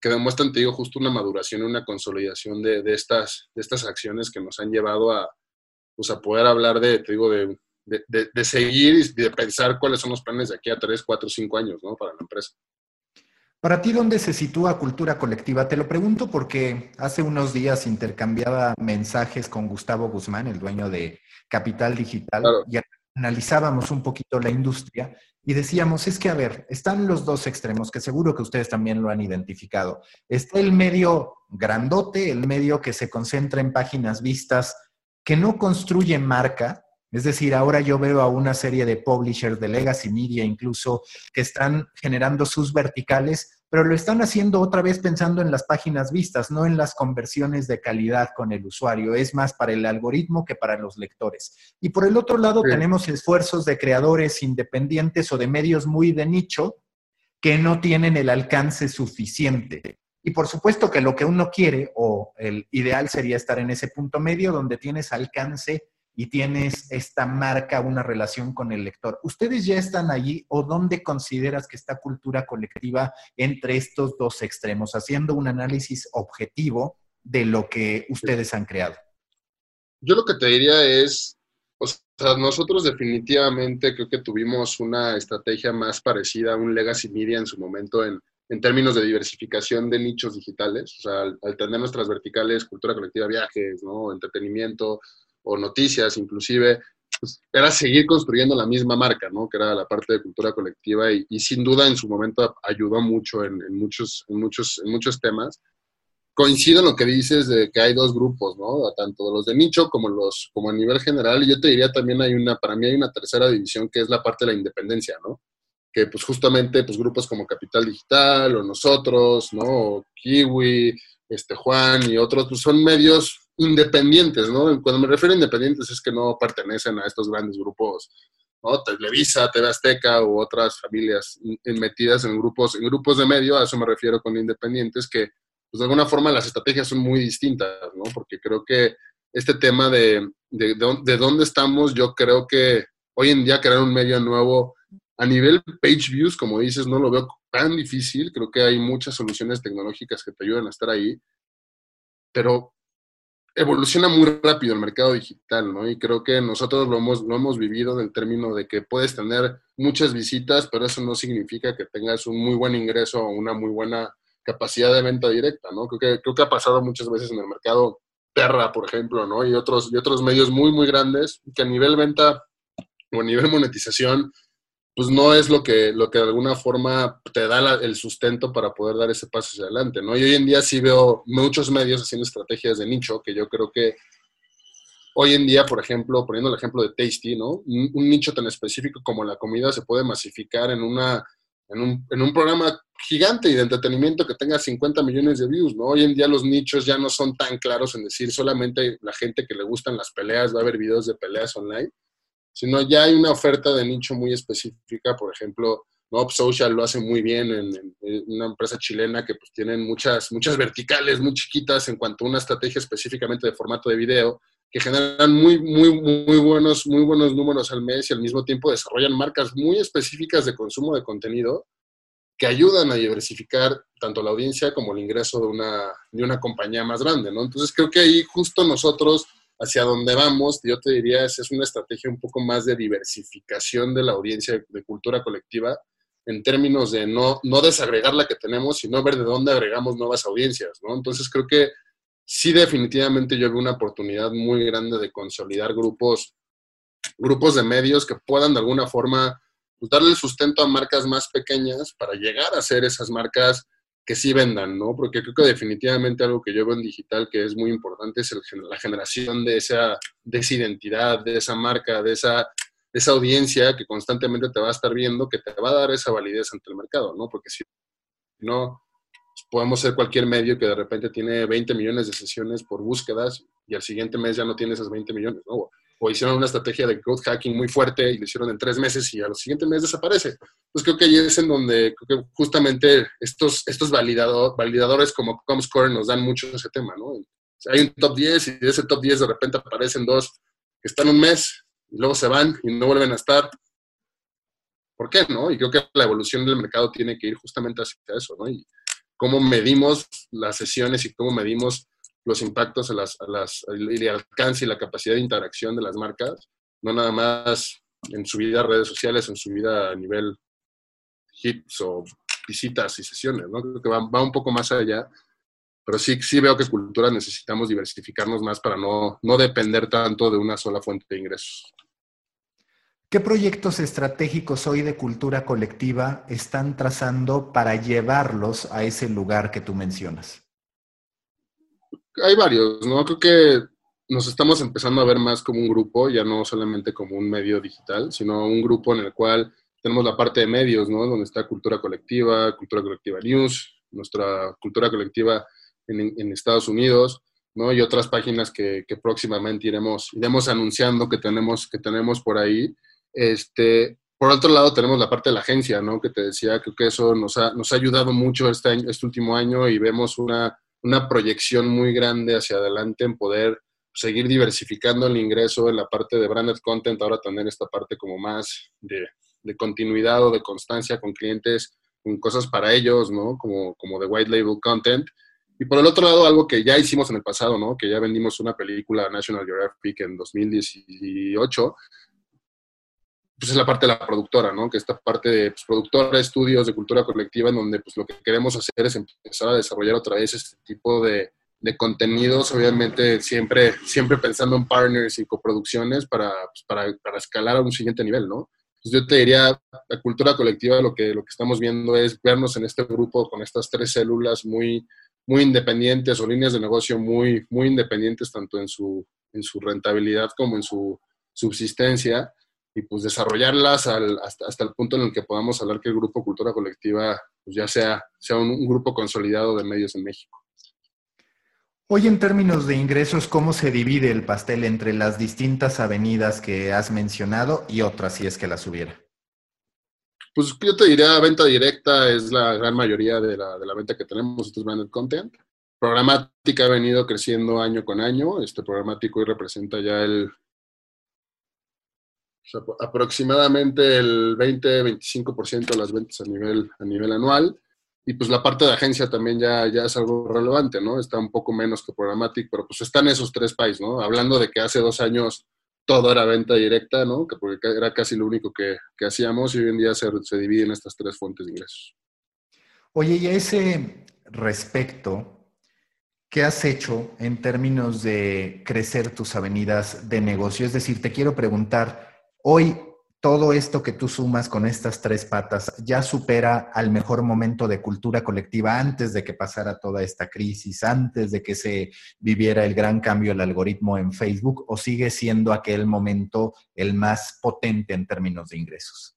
que demuestran, te digo, justo una maduración y una consolidación de, de, estas, de estas acciones que nos han llevado a, pues a poder hablar de, te digo, de de, seguir y de pensar cuáles son los planes de aquí a 3, 4, 5 años ¿no? para la empresa. Para ti, ¿dónde se sitúa cultura colectiva? Te lo pregunto porque hace unos días intercambiaba mensajes con Gustavo Guzmán, el dueño de Capital Digital, y analizábamos un poquito la industria y decíamos, es que, a ver, están los dos extremos, que seguro que ustedes también lo han identificado. Está el medio grandote, el medio que se concentra en páginas vistas, que no construye marca, es decir, ahora yo veo a una serie de publishers de Legacy Media incluso que están generando sus verticales, pero lo están haciendo otra vez pensando en las páginas vistas, no en las conversiones de calidad con el usuario. Es más para el algoritmo que para los lectores. Y por el otro lado tenemos esfuerzos de creadores independientes o de medios muy de nicho que no tienen el alcance suficiente. Y por supuesto que lo que uno quiere o el ideal sería estar en ese punto medio donde tienes alcance y tienes esta marca, una relación con el lector. ¿Ustedes ya están allí o dónde consideras que está cultura colectiva entre estos dos extremos, haciendo un análisis objetivo de lo que ustedes han creado? Yo lo que te diría es, o sea, nosotros definitivamente creo que tuvimos una estrategia más parecida a un legacy media en su momento en, en términos de diversificación de nichos digitales, o sea, al, al tener nuestras verticales, cultura colectiva, viajes, ¿no? entretenimiento, o noticias inclusive, pues, era seguir construyendo la misma marca, ¿no? Que era la parte de cultura colectiva y, sin duda en su momento ayudó mucho en, muchos, en, muchos, en muchos temas. Coincido en lo que dices de que hay dos grupos, ¿no? Tanto los de nicho como los como a nivel general. Y yo te diría también hay una, para mí hay una tercera división que es la parte de la independencia, ¿no? Que pues justamente pues grupos como Capital Digital o nosotros, ¿no? O Kiwi, este Juan y otros, pues son medios independientes, ¿no? Cuando me refiero a independientes es que no pertenecen a estos grandes grupos, ¿no? Televisa, TV Azteca u otras familias metidas en grupos, en grupos de medio, a eso me refiero con independientes, que pues de alguna forma las estrategias son muy distintas, ¿no? Porque creo que este tema de, de, de, dónde estamos, yo creo que hoy en día crear un medio nuevo a nivel page views, como dices, no lo veo tan difícil. Creo que hay muchas soluciones tecnológicas que te ayudan a estar ahí. Pero evoluciona muy rápido el mercado digital, ¿no? Y creo que nosotros lo hemos, lo hemos vivido en el término de que puedes tener muchas visitas, pero eso no significa que tengas un muy buen ingreso o una muy buena capacidad de venta directa, ¿no? Creo que, creo que ha pasado muchas veces en el mercado Terra, por ejemplo, ¿no? Y otros, y otros medios muy, muy grandes que a nivel venta o a nivel monetización pues no es lo que, lo que de alguna forma te da el sustento para poder dar ese paso hacia adelante, ¿no? Y hoy en día sí veo muchos medios haciendo estrategias de nicho, que yo creo que hoy en día, por ejemplo, poniendo el ejemplo de Tasty, ¿no? Un, nicho tan específico como la comida se puede masificar en, una, en, un, en un programa gigante y de entretenimiento que tenga 50 millones de views, ¿no? Hoy en día los nichos ya no son tan claros en decir solamente la gente que le gustan las peleas va a ver videos de peleas online, sino ya hay una oferta de nicho muy específica, por ejemplo, Mob Social lo hace muy bien en, una empresa chilena que pues tienen muchas, muchas verticales muy chiquitas en cuanto a una estrategia específicamente de formato de video que generan muy, muy, muy, buenos, muy buenos números al mes y al mismo tiempo desarrollan marcas muy específicas de consumo de contenido que ayudan a diversificar tanto la audiencia como el ingreso de una, de una compañía más grande, ¿no? Entonces creo que ahí justo nosotros hacia donde vamos, yo te diría, es, una estrategia un poco más de diversificación de la audiencia de cultura colectiva en términos de no, no desagregar la que tenemos, sino ver de dónde agregamos nuevas audiencias, ¿no? Entonces creo que sí definitivamente yo veo una oportunidad muy grande de consolidar grupos, grupos de medios que puedan de alguna forma pues, darle sustento a marcas más pequeñas para llegar a ser esas marcas que sí vendan, ¿no? Porque creo que definitivamente algo que yo veo en digital que es muy importante es la generación de esa, de esa identidad, de esa marca, de esa, esa audiencia que constantemente te va a estar viendo, que te va a dar esa validez ante el mercado, ¿no? Porque si no, podemos ser cualquier medio que de repente tiene 20 millones de sesiones por búsquedas y al siguiente mes ya no tiene esas 20 millones, ¿no? O hicieron una estrategia de growth hacking muy fuerte y lo hicieron en tres meses y a los siguientes meses desaparece. Pues creo que ahí es en donde creo que justamente estos, estos validador, validadores como Comscore nos dan mucho ese tema, ¿no? hay un top 10 y de ese top 10 de repente aparecen dos que están un mes y luego se van y no vuelven a estar. ¿Por qué, no? Y creo que la evolución del mercado tiene que ir justamente hacia eso, ¿no? Y cómo medimos las sesiones y cómo medimos los impactos a las, a las, el alcance y la capacidad de interacción de las marcas, no nada más en su vida a redes sociales, en su vida a nivel hits o visitas y sesiones, ¿no? Creo que va, va, un poco más allá, pero sí, sí veo que cultura necesitamos diversificarnos más para no, no depender tanto de una sola fuente de ingresos. ¿Qué proyectos estratégicos hoy de cultura colectiva están trazando para llevarlos a ese lugar que tú mencionas? Hay varios, ¿no? Creo que nos estamos empezando a ver más como un grupo, ya no solamente como un medio digital, sino un grupo en el cual tenemos la parte de medios, ¿no? Donde está Cultura Colectiva, Cultura Colectiva News, nuestra Cultura Colectiva en, Estados Unidos, ¿no? Y otras páginas que, próximamente iremos, iremos anunciando que tenemos, que tenemos por ahí. Este, por otro lado, tenemos la parte de la agencia, ¿no? Que te decía, creo que eso nos ha, nos ha ayudado mucho este, este último año y vemos una una proyección muy grande hacia adelante en poder seguir diversificando el ingreso en la parte de branded content, ahora tener esta parte como más de, continuidad o de constancia con clientes, con cosas para ellos, ¿no? Como, como de white label content. Y por el otro lado, algo que ya hicimos en el pasado, ¿no? Que ya vendimos una película National Geographic en 2018, pues es la parte de la productora, ¿no? Que esta parte de pues, productora, estudios de cultura colectiva, en donde pues lo que queremos hacer es empezar a desarrollar otra vez este tipo de, de contenidos, obviamente siempre, siempre pensando en partners y coproducciones para, pues, para, para, escalar a un siguiente nivel, ¿no? Entonces yo te diría, la cultura colectiva lo que, lo que estamos viendo es vernos en este grupo con estas tres células muy, muy independientes o líneas de negocio muy, muy independientes tanto en su, en su rentabilidad como en su subsistencia y pues desarrollarlas hasta, hasta, el punto en el que podamos hablar que el Grupo Cultura Colectiva pues ya sea, sea un, grupo consolidado de medios en México. Hoy en términos de ingresos, ¿cómo se divide el pastel entre las distintas avenidas que has mencionado y otras si es que las hubiera? Pues yo te diría, venta directa es la gran mayoría de la, de la venta que tenemos, esto es branded content. Programática ha venido creciendo año con año. Este programático hoy representa ya el aproximadamente el 20-25% de las ventas a nivel, a nivel anual. Y pues la parte de agencia también ya, ya es algo relevante, ¿no? Está un poco menos que Programmatic, pero pues están esos tres países, ¿no? Hablando de que hace dos años todo era venta directa, ¿no? Que porque era casi lo único que, que hacíamos y hoy en día se, se dividen estas tres fuentes de ingresos. Oye, y a ese respecto, ¿qué has hecho en términos de crecer tus avenidas de negocio? Es decir, te quiero preguntar, Hoy todo esto que tú sumas con estas tres patas ya supera al mejor momento de cultura colectiva antes de que pasara toda esta crisis, antes de que se viviera el gran cambio del algoritmo en Facebook, o sigue siendo aquel momento el más potente en términos de ingresos?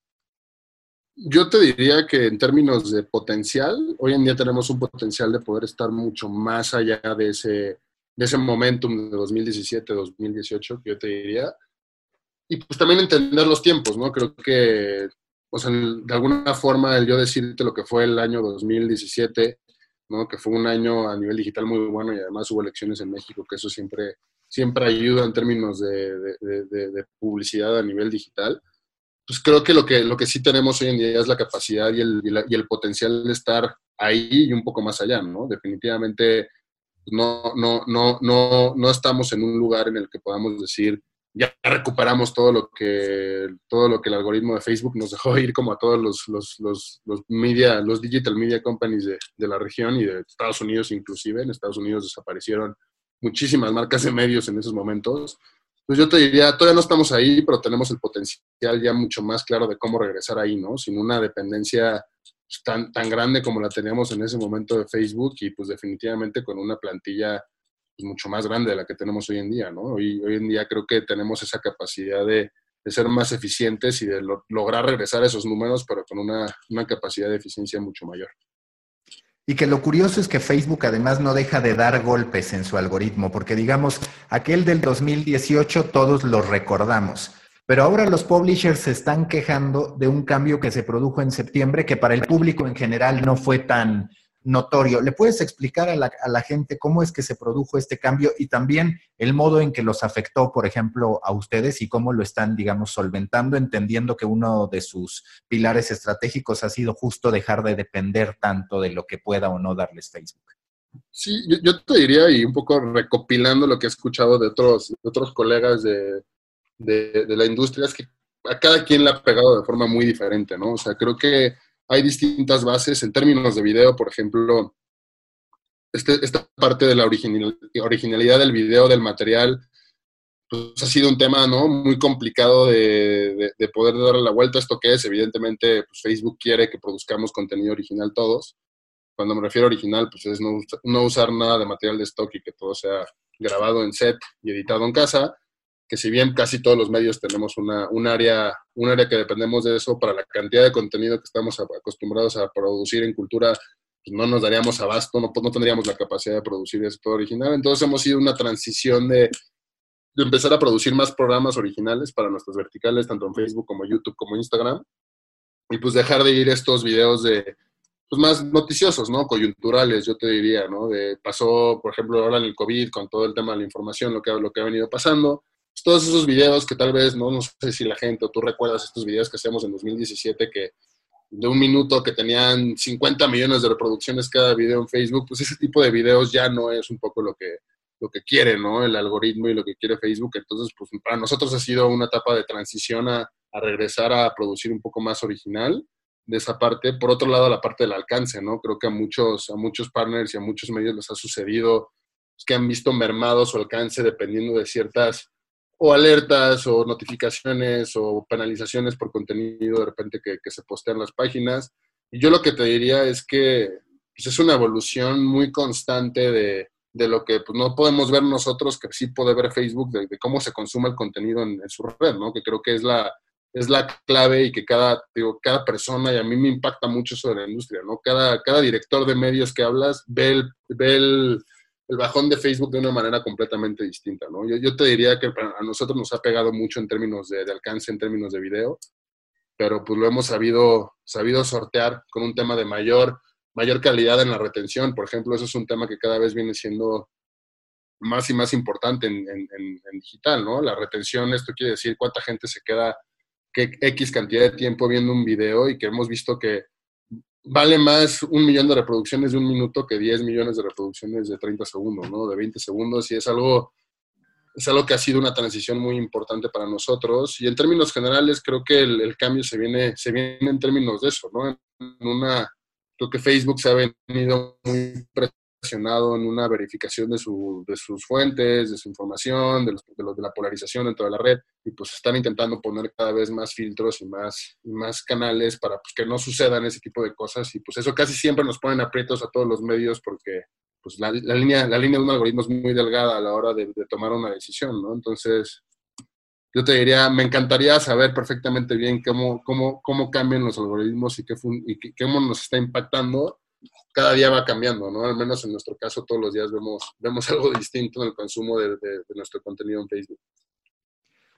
Yo te diría que en términos de potencial, hoy en día tenemos un potencial de poder estar mucho más allá de ese, de ese momentum de 2017-2018, que yo te diría y pues también entender los tiempos, ¿no? Creo que, o sea, de alguna forma el yo decirte lo que fue el año 2017, ¿no? Que fue un año a nivel digital muy bueno y además hubo elecciones en México, que eso siempre, siempre ayuda en términos de, de, publicidad a nivel digital. Pues creo que lo, que lo que sí tenemos hoy en día es la capacidad y el, y, el potencial de estar ahí y un poco más allá, ¿no? Definitivamente no, no, no, no, no estamos en un lugar en el que podamos decir, ya recuperamos todo lo que todo lo que el algoritmo de Facebook nos dejó ir como a todos los, los, los, los media, los digital media companies de, de, la región y de Estados Unidos inclusive. En Estados Unidos desaparecieron muchísimas marcas de medios en esos momentos. Pues yo te diría, todavía no estamos ahí, pero tenemos el potencial ya mucho más claro de cómo regresar ahí, ¿no? Sin una dependencia pues, tan, tan grande como la teníamos en ese momento de Facebook y pues definitivamente con una plantilla pues, mucho más grande de la que tenemos hoy en día, ¿no? Hoy, hoy en día creo que tenemos esa capacidad de, de ser más eficientes y de lograr regresar a esos números, pero con una, una capacidad de eficiencia mucho mayor. Y que lo curioso es que Facebook además no deja de dar golpes en su algoritmo, porque digamos, aquel del 2018 todos lo recordamos, pero ahora los publishers se están quejando de un cambio que se produjo en septiembre que para el público en general no fue tan, notorio. ¿Le puedes explicar a la, gente cómo es que se produjo este cambio y también el modo en que los afectó, por ejemplo, a ustedes y cómo lo están, digamos, solventando, entendiendo que uno de sus pilares estratégicos ha sido justo dejar de depender tanto de lo que pueda o no darles Facebook? Sí, yo, te diría, y un poco recopilando lo que he escuchado de otros, otros colegas de, de, de la industria, es que a cada quien le ha pegado de forma muy diferente, ¿no? O sea, creo que hay distintas bases en términos de video, por ejemplo, este, esta parte de la originalidad del video, del material, pues ha sido un tema ¿no? muy complicado de, poder darle la vuelta. ¿Esto que es? Evidentemente, pues Facebook quiere que produzcamos contenido original todos. Cuando me refiero a original, pues es no, no usar nada de material de stock y que todo sea grabado en set y editado en casa que si bien casi todos los medios tenemos una, un, área, un área que dependemos de eso, para la cantidad de contenido que estamos acostumbrados a producir en cultura, pues no nos daríamos abasto, no, no tendríamos la capacidad de producir eso todo original. Entonces hemos ido una transición de, de empezar a producir más programas originales para nuestras verticales, tanto en Facebook como YouTube como Instagram, y pues dejar de ir estos videos de, pues más noticiosos, ¿no? Coyunturales, yo te diría, ¿no? De, pasó, por ejemplo, ahora en el COVID, con todo el tema de la información, lo que, lo que ha venido pasando, todos esos videos que tal vez, no, no sé si la gente o tú recuerdas estos videos que hacíamos en 2017 que de un minuto que tenían 50 millones de reproducciones cada video en Facebook, pues ese tipo de videos ya no es un poco lo que, lo que quiere, ¿no? El algoritmo y lo que quiere Facebook. Entonces, pues para nosotros ha sido una etapa de transición a, a regresar a producir un poco más original de esa parte. Por otro lado, la parte del alcance, ¿no? Creo que a muchos, a muchos partners y a muchos medios les ha sucedido que han visto mermado su alcance dependiendo de ciertas o alertas o notificaciones o penalizaciones por contenido de repente que, se postea en las páginas. Y yo lo que te diría es que pues, es una evolución muy constante de, de lo que pues, no podemos ver nosotros, que sí puede ver Facebook, de, cómo se consume el contenido en, su red, ¿no? Que creo que es la, es la clave y que cada, digo, cada persona, y a mí me impacta mucho de la industria, ¿no? Cada, cada director de medios que hablas ve el, ve el el bajón de Facebook de una manera completamente distinta, ¿no? Yo, te diría que a nosotros nos ha pegado mucho en términos de, alcance, en términos de video, pero pues lo hemos sabido, sabido sortear con un tema de mayor, mayor calidad en la retención. Por ejemplo, eso es un tema que cada vez viene siendo más y más importante en, en digital, ¿no? La retención, esto quiere decir cuánta gente se queda, qué X cantidad de tiempo viendo un video y que hemos visto que vale más un millón de reproducciones de un minuto que 10 millones de reproducciones de 30 segundos, ¿no? De 20 segundos y es algo, es algo que ha sido una transición muy importante para nosotros y en términos generales creo que el, cambio se viene, se viene en términos de eso, ¿no? En una, creo que Facebook se ha venido muy en una verificación de, su, de sus fuentes, de su información, de, los, de, de, la polarización dentro de la red, y pues están intentando poner cada vez más filtros y más, más canales para pues, que no sucedan ese tipo de cosas, y pues eso casi siempre nos ponen aprietos a todos los medios porque pues la, la línea, la línea de un algoritmo es muy delgada a la hora de, tomar una decisión, ¿no? Entonces, yo te diría, me encantaría saber perfectamente bien cómo, cómo, cómo cambian los algoritmos y, qué, y cómo nos está impactando cada día va cambiando, ¿no? Al menos en nuestro caso todos los días vemos, vemos algo distinto en el consumo de, nuestro contenido en Facebook.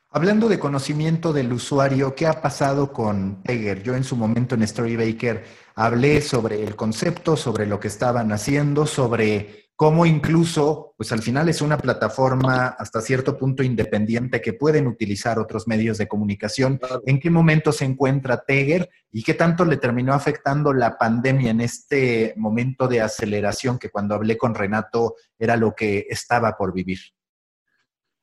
Hablando de conocimiento del usuario, ¿qué ha pasado con Teger? Yo en su momento en Storybaker hablé sobre el concepto, sobre lo que estaban haciendo, sobre cómo incluso, pues al final es una plataforma hasta cierto punto independiente que pueden utilizar otros medios de comunicación. ¿En qué momento se encuentra Teger y qué tanto le terminó afectando la pandemia en este momento de aceleración que cuando hablé con Renato era lo que estaba por vivir?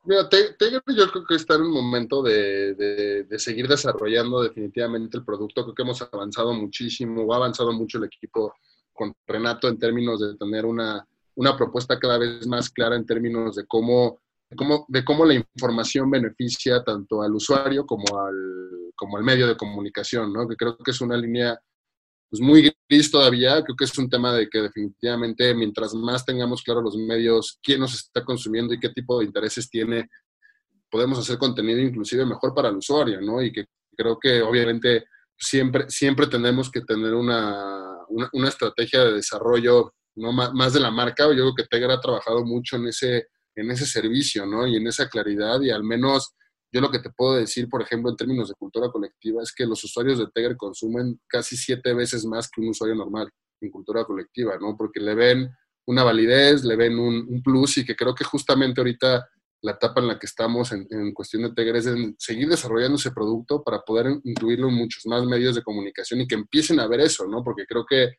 Mira, Teger yo creo que está en un momento de, de, seguir desarrollando definitivamente el producto. Creo que hemos avanzado muchísimo, ha avanzado mucho el equipo con Renato en términos de tener una, una propuesta cada vez más clara en términos de cómo, cómo, de cómo la información beneficia tanto al usuario como al, como al medio de comunicación, ¿no? que creo que es una línea pues muy gris todavía. Creo que es un tema de que definitivamente mientras más tengamos claro los medios, quién nos está consumiendo y qué tipo de intereses tiene, podemos hacer contenido inclusive mejor para el usuario, ¿no? Y que creo que obviamente siempre, siempre tenemos que tener una, una, estrategia de desarrollo ¿no? más de la marca. Yo creo que Tegra ha trabajado mucho en ese, en ese servicio, ¿no? Y en esa claridad y al menos yo lo que te puedo decir, por ejemplo, en términos de cultura colectiva, es que los usuarios de Tegra consumen casi siete veces más que un usuario normal en cultura colectiva, ¿no? Porque le ven una validez, le ven un, plus y que creo que justamente ahorita la etapa en la que estamos en, cuestión de Tegra es en seguir desarrollando ese producto para poder incluirlo en muchos más medios de comunicación y que empiecen a ver eso, ¿no? Porque creo que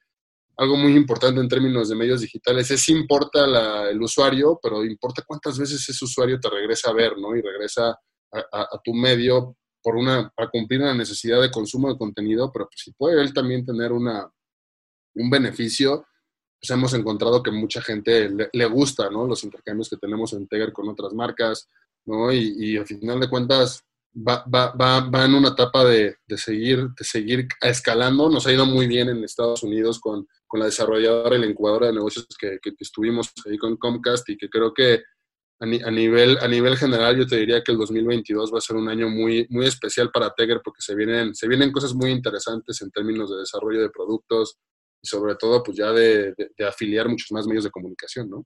algo muy importante en términos de medios digitales es importa el usuario, pero importa cuántas veces ese usuario te regresa a ver, ¿no? Y regresa a, tu medio por una, para cumplir una necesidad de consumo de contenido, pero pues si puede él también tener una, un beneficio, pues hemos encontrado que mucha gente le, gusta, ¿no? Los intercambios que tenemos en Teger con otras marcas, ¿no? Y, y al final de cuentas va, va, va, va en una etapa de, de, seguir, de seguir escalando. Nos ha ido muy bien en Estados Unidos con, con la desarrolladora y la incubadora de negocios que, que estuvimos ahí con Comcast y que creo que a, nivel, a nivel general yo te diría que el 2022 va a ser un año muy, muy especial para Teger porque se vienen, se vienen cosas muy interesantes en términos de desarrollo de productos y sobre todo pues ya de, de, afiliar muchos más medios de comunicación, ¿no?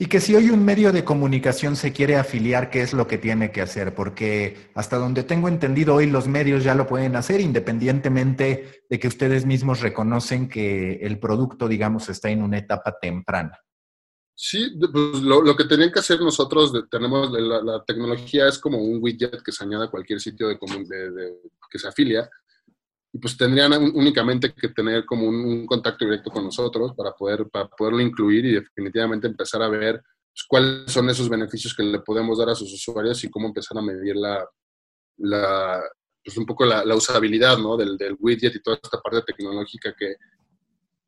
Y que si hoy un medio de comunicación se quiere afiliar, ¿qué es lo que tiene que hacer? Porque hasta donde tengo entendido, hoy los medios ya lo pueden hacer independientemente de que ustedes mismos reconocen que el producto, digamos, está en una etapa temprana. Sí, pues lo, que tenían que hacer nosotros, tenemos la, tecnología es como un widget que se añade a cualquier sitio de, de, que se afilia, y pues tendrían únicamente que tener como un, contacto directo con nosotros para, poder, para poderlo incluir y definitivamente empezar a ver pues, cuáles son esos beneficios que le podemos dar a sus usuarios y cómo empezar a medir la, la pues un poco la, usabilidad ¿no? del, widget y toda esta parte tecnológica que,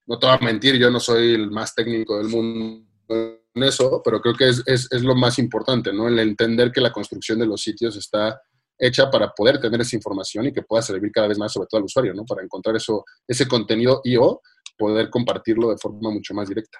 no te voy a mentir, yo no soy el más técnico del mundo en eso, pero creo que es, es, es, lo más importante, ¿no? El entender que la construcción de los sitios está hecha para poder tener esa información y que pueda servir cada vez más, sobre todo al usuario, ¿no? Para encontrar eso, ese contenido y o poder compartirlo de forma mucho más directa.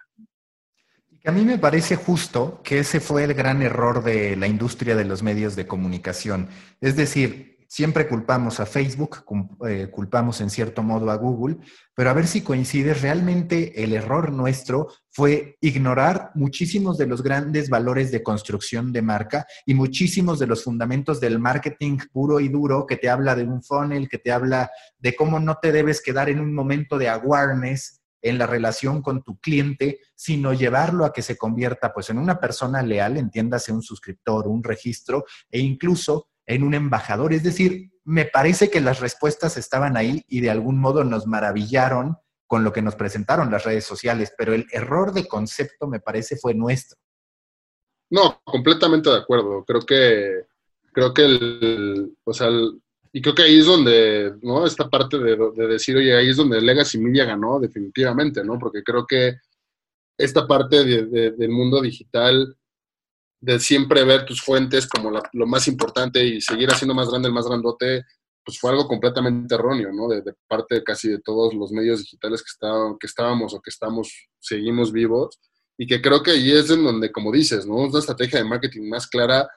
A mí me parece justo que ese fue el gran error de la industria de los medios de comunicación. Es decir, Siempre culpamos a Facebook, eh, culpamos en cierto modo a Google, pero a ver si coincide, realmente el error nuestro fue ignorar muchísimos de los grandes valores de construcción de marca y muchísimos de los fundamentos del marketing puro y duro que te habla de un funnel, que te habla de cómo no te debes quedar en un momento de awareness en la relación con tu cliente, sino llevarlo a que se convierta pues en una persona leal, entiéndase un suscriptor, un registro e incluso en un embajador. Es decir, me parece que las respuestas estaban ahí y de algún modo nos maravillaron con lo que nos presentaron las redes sociales, pero el error de concepto me parece fue nuestro. No, completamente de acuerdo. Creo que, creo que el, o sea, y creo que ahí es donde, ¿no? Esta parte de, decir, oye, ahí es donde Legacy Media ganó definitivamente, ¿no? Porque creo que esta parte del mundo digital de siempre ver tus fuentes como lo más importante y seguir haciendo más grande el más grandote, pues fue algo completamente erróneo, ¿no? De, parte casi de todos los medios digitales que, que estábamos o que estamos, seguimos vivos, y que creo que ahí es en donde, como dices, ¿no? Una estrategia de marketing más clara,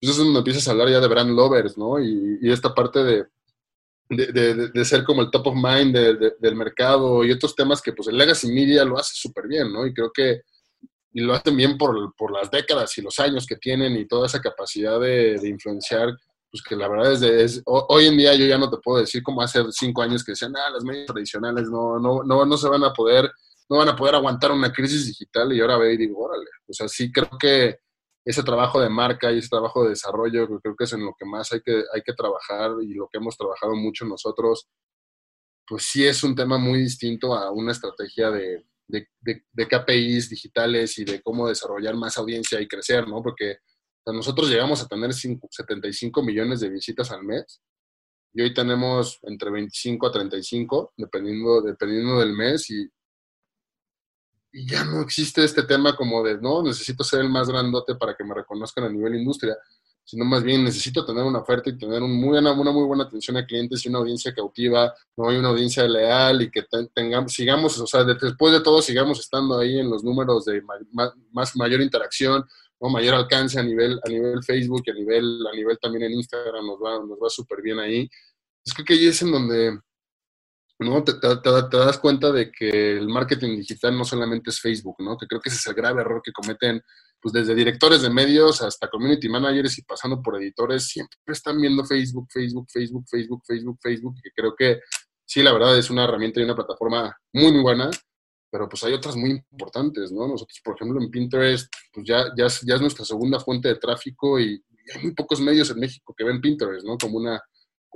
pues es donde empiezas a hablar ya de brand lovers, ¿no? Y, esta parte de, de, de, ser como el top of mind del mercado y otros temas que pues el legacy media lo hace súper bien, ¿no? Y creo que y lo hacen bien por, por, las décadas y los años que tienen y toda esa capacidad de, influenciar, pues que la verdad es, es, hoy en día yo ya no te puedo decir como hace cinco años que decían, ah, las medios tradicionales no, no, no, no se van a poder, no van a poder aguantar una crisis digital y ahora ve y digo, órale, o sea, sí creo que ese trabajo de marca y ese trabajo de desarrollo creo que es en lo que más hay que, hay que trabajar y lo que hemos trabajado mucho nosotros, pues sí es un tema muy distinto a una estrategia de, de, de, KPIs digitales y de cómo desarrollar más audiencia y crecer, ¿no? Porque nosotros llegamos a tener 75 millones de visitas al mes y hoy tenemos entre 25 a 35, dependiendo, dependiendo del mes y, y ya no existe este tema como de, no, necesito ser el más grandote para que me reconozcan a nivel industria. Sino más bien necesito tener una oferta y tener un muy, una, muy buena atención a clientes y una audiencia cautiva, no hay una audiencia leal y que tengamos, sigamos, o sea, después de todo sigamos estando ahí en los números de más, mayor interacción, ¿no? mayor alcance a nivel, a nivel Facebook y a nivel, a nivel también en Instagram nos va, nos va súper bien ahí. Es que ahí es en donde ¿no? Te, te, das cuenta de que el marketing digital no solamente es Facebook, ¿no? Que creo que ese es el grave error que cometen, pues desde directores de medios hasta community managers y pasando por editores, siempre están viendo Facebook, Facebook, Facebook, Facebook, Facebook, Facebook, que creo que sí, la verdad es una herramienta y una plataforma muy, muy buena, pero pues hay otras muy importantes, ¿no? Nosotros, por ejemplo, en Pinterest, pues ya, ya, ya es nuestra segunda fuente de tráfico y hay muy pocos medios en México que ven Pinterest, ¿no? Como una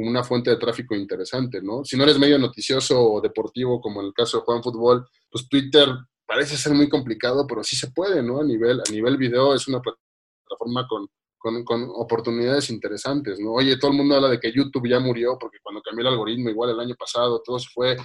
una fuente de tráfico interesante, ¿no? Si no eres medio noticioso o deportivo, como en el caso de Juan Fútbol, pues Twitter parece ser muy complicado, pero sí se puede, ¿no? A nivel, a nivel video es una plataforma con, con, oportunidades interesantes, ¿no? Oye, todo el mundo habla de que YouTube ya murió porque cuando cambió el algoritmo, igual el año pasado, todo se fue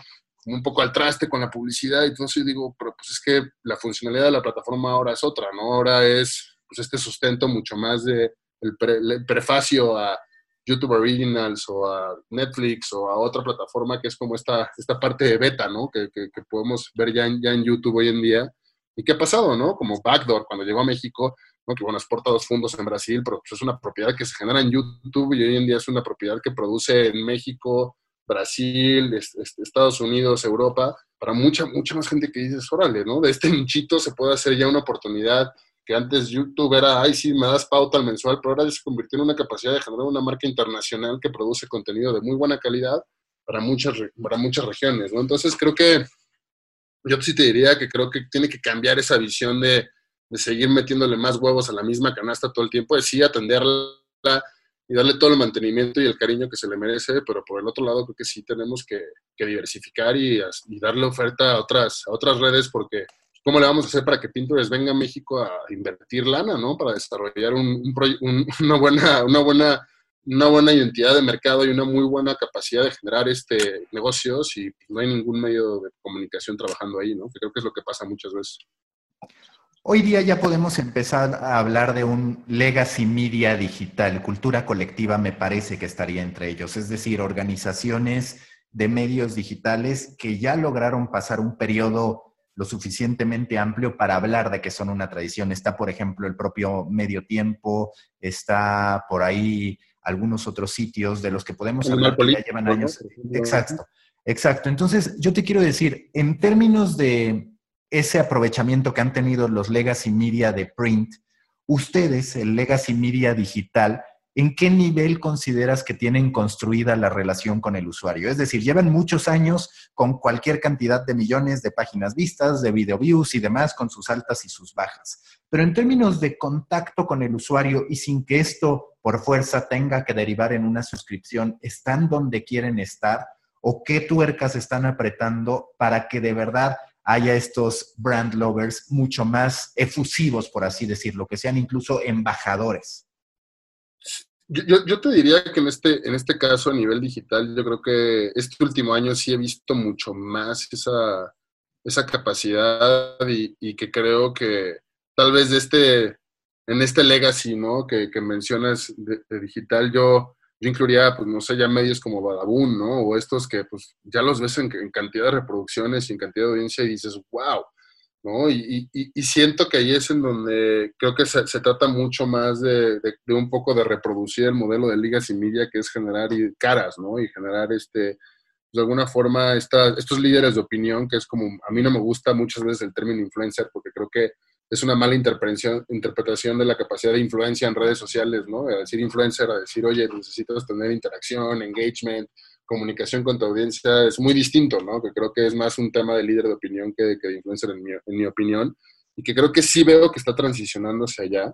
un poco al traste con la publicidad y yo digo, pero pues es que la funcionalidad de la plataforma ahora es otra, ¿no? Ahora es pues este sustento mucho más de el prefacio a YouTube Originals o a Netflix o a otra plataforma que es como esta, esta parte de beta, ¿no? Que, que, podemos ver ya en, ya en YouTube hoy en día. ¿Y qué ha pasado, no? Como Backdoor, cuando llegó a México, ¿no? que bueno, exporta dos fundos en Brasil, pero pues es una propiedad que se genera en YouTube y hoy en día es una propiedad que produce en México, Brasil, Estados Unidos, Europa, para mucha, mucha más gente que dices, órale, ¿no? De este nichito se puede hacer ya una oportunidad que antes YouTube era, ay, sí, me das pauta al mensual, pero ahora ya se convirtió en una capacidad de generar una marca internacional que produce contenido de muy buena calidad para muchas, para muchas regiones, ¿no? Entonces creo que, yo sí te diría que creo que tiene que cambiar esa visión de, de seguir metiéndole más huevos a la misma canasta todo el tiempo, de sí atenderla y darle todo el mantenimiento y el cariño que se le merece, pero por el otro lado creo que sí tenemos que, diversificar y, y, darle oferta a otras, a otras redes porque ¿Cómo le vamos a hacer para que Pinterest venga a México a invertir lana, ¿no? Para desarrollar un, una, buena, una, buena, una buena identidad de mercado y una muy buena capacidad de generar este negocios y no hay ningún medio de comunicación trabajando ahí, ¿no? Creo que es lo que pasa muchas veces. Hoy día ya podemos empezar a hablar de un legacy media digital, cultura colectiva me parece que estaría entre ellos, es decir, organizaciones de medios digitales que ya lograron pasar un periodo lo suficientemente amplio para hablar de que son una tradición. Está, por ejemplo, el propio Medio Tiempo, está por ahí algunos otros sitios de los que podemos hablar que ya llevan años. Exacto, exacto. Entonces, yo te quiero decir, en términos de ese aprovechamiento que han tenido los legacy media de print, ustedes, el legacy media digital, ¿en qué nivel consideras que tienen construida la relación con el usuario? Es decir, llevan muchos años con cualquier cantidad de millones de páginas vistas, de video views y demás, con sus altas y sus bajas. Pero en términos de contacto con el usuario y sin que esto por fuerza tenga que derivar en una suscripción, ¿están donde quieren estar? ¿O qué tuercas están apretando para que de verdad haya estos brand lovers mucho más efusivos, por así decirlo, que sean incluso embajadores? Yo, yo, te diría que en este, en este caso, a nivel digital, yo creo que este último año sí he visto mucho más esa, esa capacidad y, que creo que tal vez de este, en este legacy, ¿no? Que, que mencionas de, digital, yo, yo incluiría, pues, no sé, ya medios como Badabun, ¿no? O estos que, pues, ya los ves en, en cantidad de reproducciones y en cantidad de audiencia y dices, wow, ¿no? Y, siento que ahí es en donde creo que se, trata mucho más de, un poco de reproducir el modelo de ligas y media, que es generar caras, ¿no? Y generar este, de alguna forma estos líderes de opinión, que es como, a mí no me gusta muchas veces el término influencer, porque creo que es una mala interpretación, interpretación de la capacidad de influencia en redes sociales, ¿no? A decir influencer, a decir, oye, necesitas tener interacción, engagement, comunicación con tu audiencia es muy distinto, ¿no? Que creo que es más un tema de líder de opinión que que de influencer, en mi, en mi, opinión. Y que creo que sí veo que está transicionando hacia allá.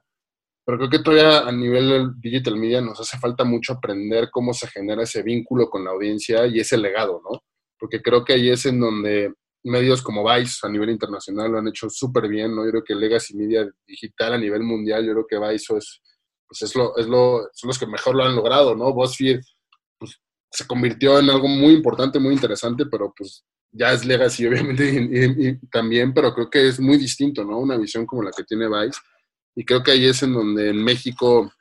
Pero creo que todavía a nivel digital media nos hace falta mucho aprender cómo se genera ese vínculo con la audiencia y ese legado, ¿no? Porque creo que ahí es en donde medios como Vice a nivel internacional lo han hecho súper bien, ¿no? Yo creo que Legacy Media digital a nivel mundial, yo creo que Vice es, pues es lo, es lo, son los que mejor lo han logrado, ¿no? BuzzFeed se convirtió en algo muy importante, muy interesante, pero pues ya es legacy, obviamente, y, también, pero creo que es muy distinto, ¿no? Una visión como la que tiene Vice. Y creo que ahí es en donde en México,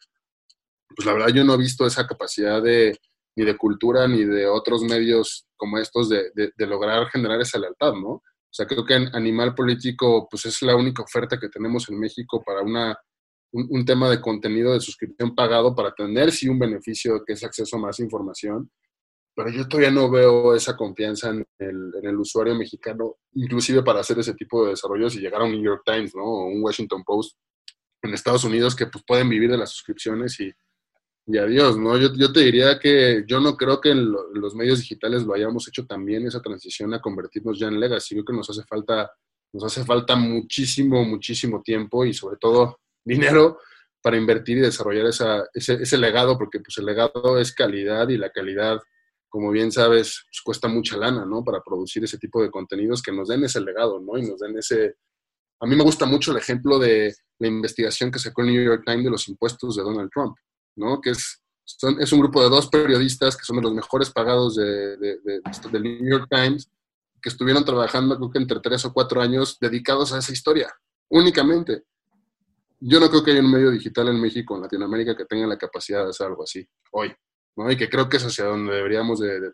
pues la verdad yo no he visto esa capacidad de, ni de cultura ni de otros medios como estos de, de, lograr generar esa lealtad, ¿no? O sea, creo que en Animal Político, pues es la única oferta que tenemos en México para una, un, tema de contenido de suscripción pagado para tener sí un beneficio que es acceso a más información. Pero yo todavía no veo esa confianza en el, usuario mexicano, inclusive para hacer ese tipo de desarrollos y llegar a un New York Times, ¿no? O un Washington Post en Estados Unidos que pues pueden vivir de las suscripciones y, y adiós, ¿no? Yo, yo, te diría que yo no creo que en, los medios digitales lo hayamos hecho también esa transición a convertirnos ya en legacy. Creo que nos hace falta, nos hace falta muchísimo, muchísimo tiempo y sobre todo dinero para invertir y desarrollar esa, ese, ese, legado, porque pues el legado es calidad y la calidad, como bien sabes, pues, cuesta mucha lana, ¿no? Para producir ese tipo de contenidos que nos den ese legado, ¿no? Y nos den ese... A mí me gusta mucho el ejemplo de la investigación que sacó el New York Times de los impuestos de Donald Trump ¿no? Que es, es un grupo de dos periodistas que son de los mejores pagados de, de, del New York Times, que estuvieron trabajando creo que entre tres o cuatro años dedicados a esa historia, únicamente. Yo no creo que haya un medio digital en México, en Latinoamérica, que tenga la capacidad de hacer algo así hoy, ¿no? Y que creo que es hacia donde deberíamos de,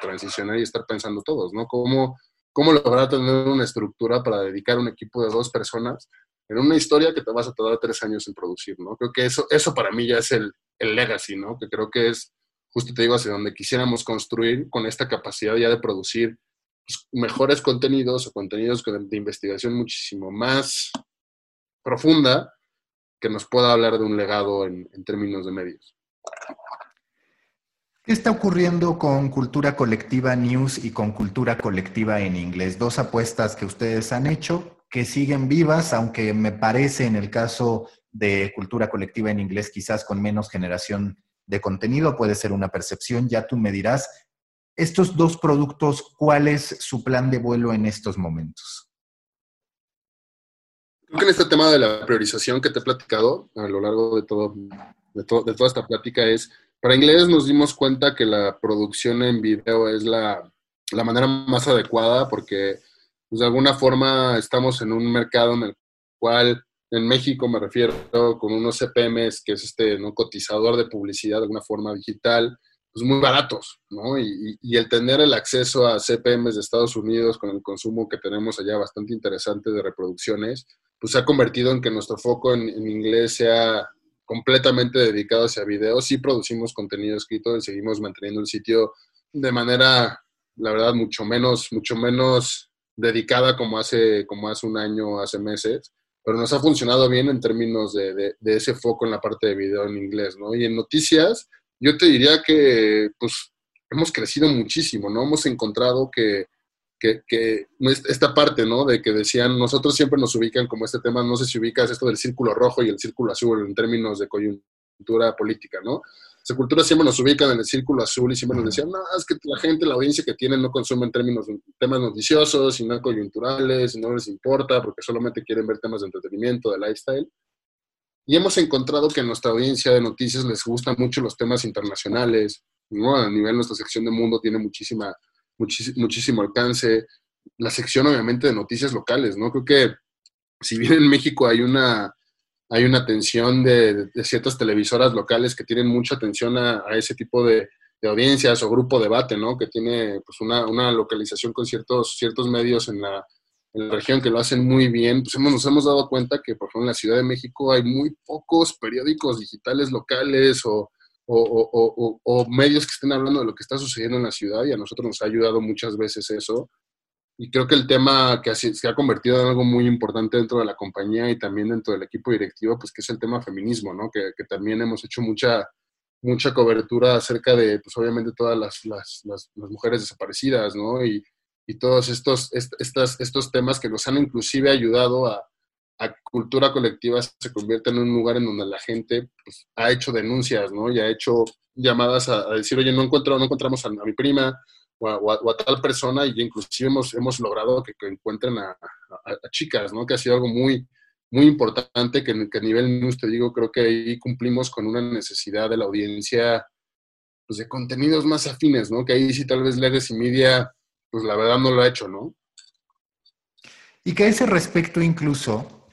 transicionar y estar pensando todos, ¿no? ¿Cómo, ¿Cómo lograr tener una estructura para dedicar un equipo de dos personas en una historia que te vas a tardar tres años en producir, ¿no? Creo que eso, eso para mí ya es el, el legacy, ¿no? Que creo que es, justo te digo, hacia donde quisiéramos construir con esta capacidad ya de producir pues, mejores contenidos o contenidos de investigación muchísimo más profunda que nos pueda hablar de un legado en, términos de medios. ¿Qué está ocurriendo con Cultura Colectiva News y con Cultura Colectiva en inglés? Dos apuestas que ustedes han hecho que siguen vivas, aunque me parece en el caso de cultura colectiva en inglés quizás con menos generación de contenido, puede ser una percepción, ya tú me dirás, estos dos productos, ¿cuál es su plan de vuelo en estos momentos? Creo que en este tema de la priorización que te he platicado a lo largo de, todo, de, de toda esta plática es, para inglés nos dimos cuenta que la producción en video es la, la manera más adecuada porque pues de alguna forma estamos en un mercado en el cual, en México me refiero, con unos CPMs, que es este ¿no? cotizador de publicidad de alguna forma digital, pues muy baratos, ¿no? Y, y, el tener el acceso a CPMs de Estados Unidos con el consumo que tenemos allá bastante interesante de reproducciones, pues se ha convertido en que nuestro foco en, en inglés sea completamente dedicado hacia videos. Sí producimos contenido escrito y seguimos manteniendo el sitio de manera, la verdad, mucho menos, mucho menos dedicada como hace, como hace un año, hace meses, pero nos ha funcionado bien en términos de, de, ese foco en la parte de video en inglés, ¿no? Y en noticias, yo te diría que, pues, hemos crecido muchísimo, ¿no? Hemos encontrado que, que, que, esta parte, ¿no? De que decían, nosotros siempre nos ubican como este tema, no sé si ubicas esto del círculo rojo y el círculo azul en términos de coyuntura política, ¿no? cultura siempre nos ubican en el círculo azul y siempre nos decían, no, es que la gente, la audiencia que tienen no consume en términos temas noticiosos y no coyunturales y no les importa porque solamente quieren ver temas de entretenimiento, de lifestyle. Y hemos encontrado que a nuestra audiencia de noticias les gustan mucho los temas internacionales, ¿no? A nivel nuestra sección de mundo tiene muchísima, muchísimo alcance. La sección obviamente de noticias locales, ¿no? Creo que si bien en México hay una hay una atención de, ciertas televisoras locales que tienen mucha atención a, ese tipo de, audiencias o grupo debate, ¿no? Que tiene pues una, localización con ciertos, ciertos medios en la, región que lo hacen muy bien. Pues hemos, nos hemos dado cuenta que, por ejemplo, en la Ciudad de México hay muy pocos periódicos digitales locales o, o medios que estén hablando de lo que está sucediendo en la ciudad y a nosotros nos ha ayudado muchas veces eso y creo que el tema que se ha convertido en algo muy importante dentro de la compañía y también dentro del equipo directivo, pues que es el tema feminismo, ¿no? Que, también hemos hecho mucha, mucha cobertura acerca de, pues obviamente todas las, las, las, mujeres desaparecidas, ¿no? Y, y todos estos, estas, estos temas que nos han inclusive ayudado a, a cultura colectiva se convierte en un lugar en donde la gente pues, ha hecho denuncias, ¿no? Y ha hecho llamadas a, decir, oye, no, encuentro, no encontramos a mi prima, o a, tal persona y inclusive hemos, hemos logrado que, encuentren a, chicas, ¿no? Que ha sido algo muy, muy importante que, a nivel news, te digo, creo que ahí cumplimos con una necesidad de la audiencia, pues de contenidos más afines, ¿no? Que ahí sí tal vez Legacy Media, pues la verdad no lo ha hecho, ¿no? Y que a ese respecto incluso,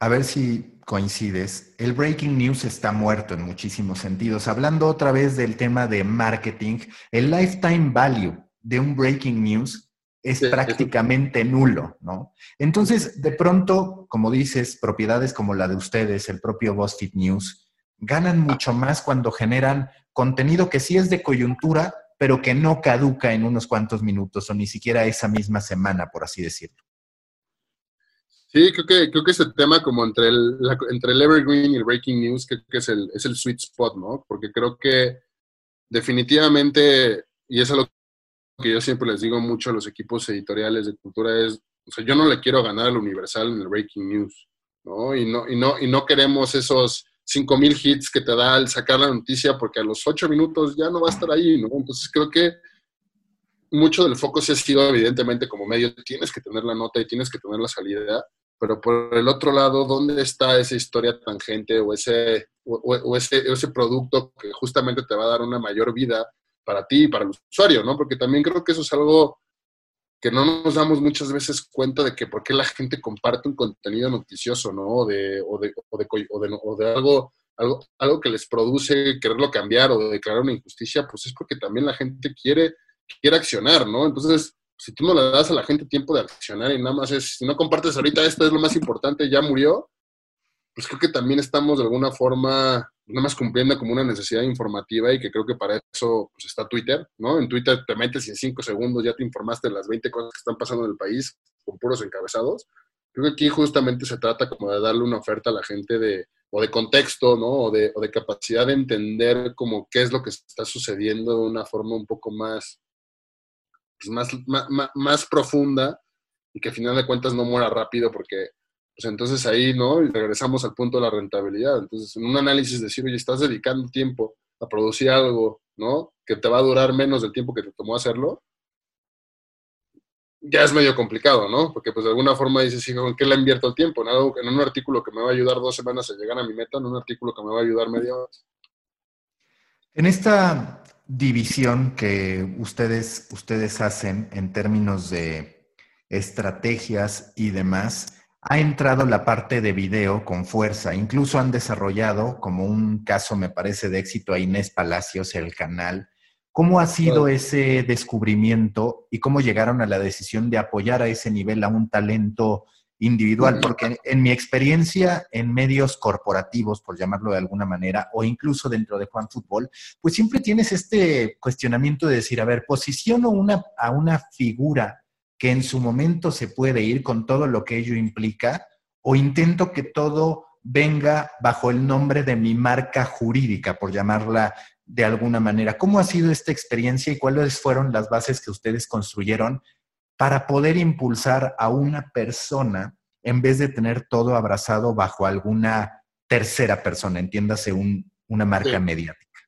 a ver si coincides, el breaking news está muerto en muchísimos sentidos. Hablando otra vez del tema de marketing, el lifetime value de un breaking news es prácticamente nulo, ¿no? Entonces, de pronto, como dices, propiedades como la de ustedes, el propio BuzzFeed News, ganan mucho más cuando generan contenido que sí es de coyuntura, pero que no caduca en unos cuantos minutos o ni siquiera esa misma semana, por así decirlo. Sí, creo que, creo que ese tema como entre el, entre el Evergreen y el Breaking News, creo que es el, es el sweet spot, ¿no? Porque creo que definitivamente, y es algo que yo siempre les digo mucho a los equipos editoriales de cultura, es, o sea, yo no le quiero ganar al Universal en el Breaking News, ¿no? Y no, y no, y no queremos esos 5000 hits que te da al sacar la noticia porque a los 8 minutos ya no va a estar ahí, ¿no? Entonces creo que mucho del foco sí ha sido evidentemente como medio, tienes que tener la nota y tienes que tener la salida, pero por el otro lado, ¿dónde está esa historia tangente o ese, o, ese, ese producto que justamente te va a dar una mayor vida para ti y para el usuario, ¿no? Porque también creo que eso es algo que no nos damos muchas veces cuenta de que por qué la gente comparte un contenido noticioso, ¿no? O de, o de, o de, o de, algo, algo, algo que les produce quererlo cambiar o declarar una injusticia, pues es porque también la gente quiere, quiere accionar, ¿no? Entonces, si tú no le das a la gente tiempo de accionar y nada más es, si no compartes ahorita esto es lo más importante, ya murió, pues creo que también estamos de alguna forma nada más cumpliendo como una necesidad informativa y que creo que para eso pues, está Twitter, ¿no? En Twitter te metes y en cinco segundos ya te informaste de las 20 cosas que están pasando en el país con puros encabezados. Creo que aquí justamente se trata como de darle una oferta a la gente de, o de contexto, ¿no? O de, o de capacidad de entender como qué es lo que está sucediendo de una forma un poco más pues, más, más, más, profunda y que al final de cuentas no muera rápido porque pues entonces ahí, ¿no? Y regresamos al punto de la rentabilidad. Entonces, en un análisis decir, oye, estás dedicando tiempo a producir algo, ¿no? Que te va a durar menos del tiempo que te tomó hacerlo, ya es medio complicado, ¿no? Porque pues de alguna forma dices, hijo, ¿en qué le invierto el tiempo? ¿En, algo, en un artículo que me va a ayudar dos semanas a llegar a mi meta, en un artículo que me va a ayudar media hora. En esta división que ustedes, ustedes hacen en términos de estrategias y demás, ha entrado la parte de video con fuerza. Incluso han desarrollado, como un caso me parece de éxito a Inés Palacios, el canal. ¿Cómo ha sido ese descubrimiento y cómo llegaron a la decisión de apoyar a ese nivel a un talento individual, porque en mi experiencia en medios corporativos, por llamarlo de alguna manera, o incluso dentro de Juan Fútbol, pues siempre tienes este cuestionamiento de decir, a ver, posiciono una, a una figura que en su momento se puede ir con todo lo que ello implica, o intento que todo venga bajo el nombre de mi marca jurídica, por llamarla de alguna manera. ¿Cómo ha sido esta experiencia y cuáles fueron las bases que ustedes construyeron para poder impulsar a una persona en vez de tener todo abrazado bajo alguna tercera persona, entiéndase una marca mediática.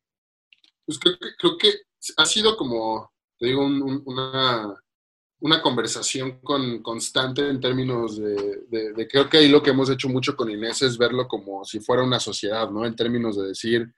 Pues creo que, ha sido como, te digo, una, una conversación con, constante en términos de, de, creo que ahí lo que hemos hecho mucho con Inés es verlo como si fuera una sociedad, ¿no? En términos de decir,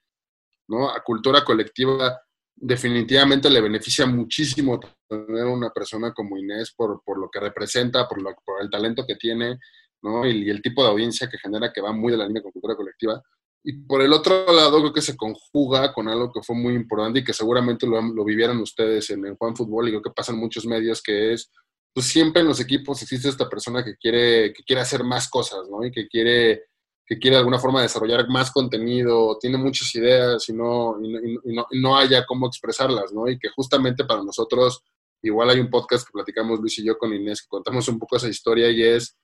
¿no? A cultura colectiva definitivamente le beneficia muchísimo tener una persona como Inés por, por lo que representa, por, lo, por el talento que tiene, ¿no? Y, el tipo de audiencia que genera que va muy de la línea con cultura colectiva. Y por el otro lado, creo que se conjuga con algo que fue muy importante y que seguramente lo, lo vivieron ustedes en, el Juan Fútbol y creo que pasa en muchos medios, que es, pues siempre en los equipos existe esta persona que quiere, que quiere hacer más cosas, ¿no? Y que quiere que quiere de alguna forma desarrollar más contenido, tiene muchas ideas y no, no, haya cómo expresarlas, ¿no? Y que justamente para nosotros, igual hay un podcast que platicamos Luis y yo con Inés, que contamos un poco esa historia y es,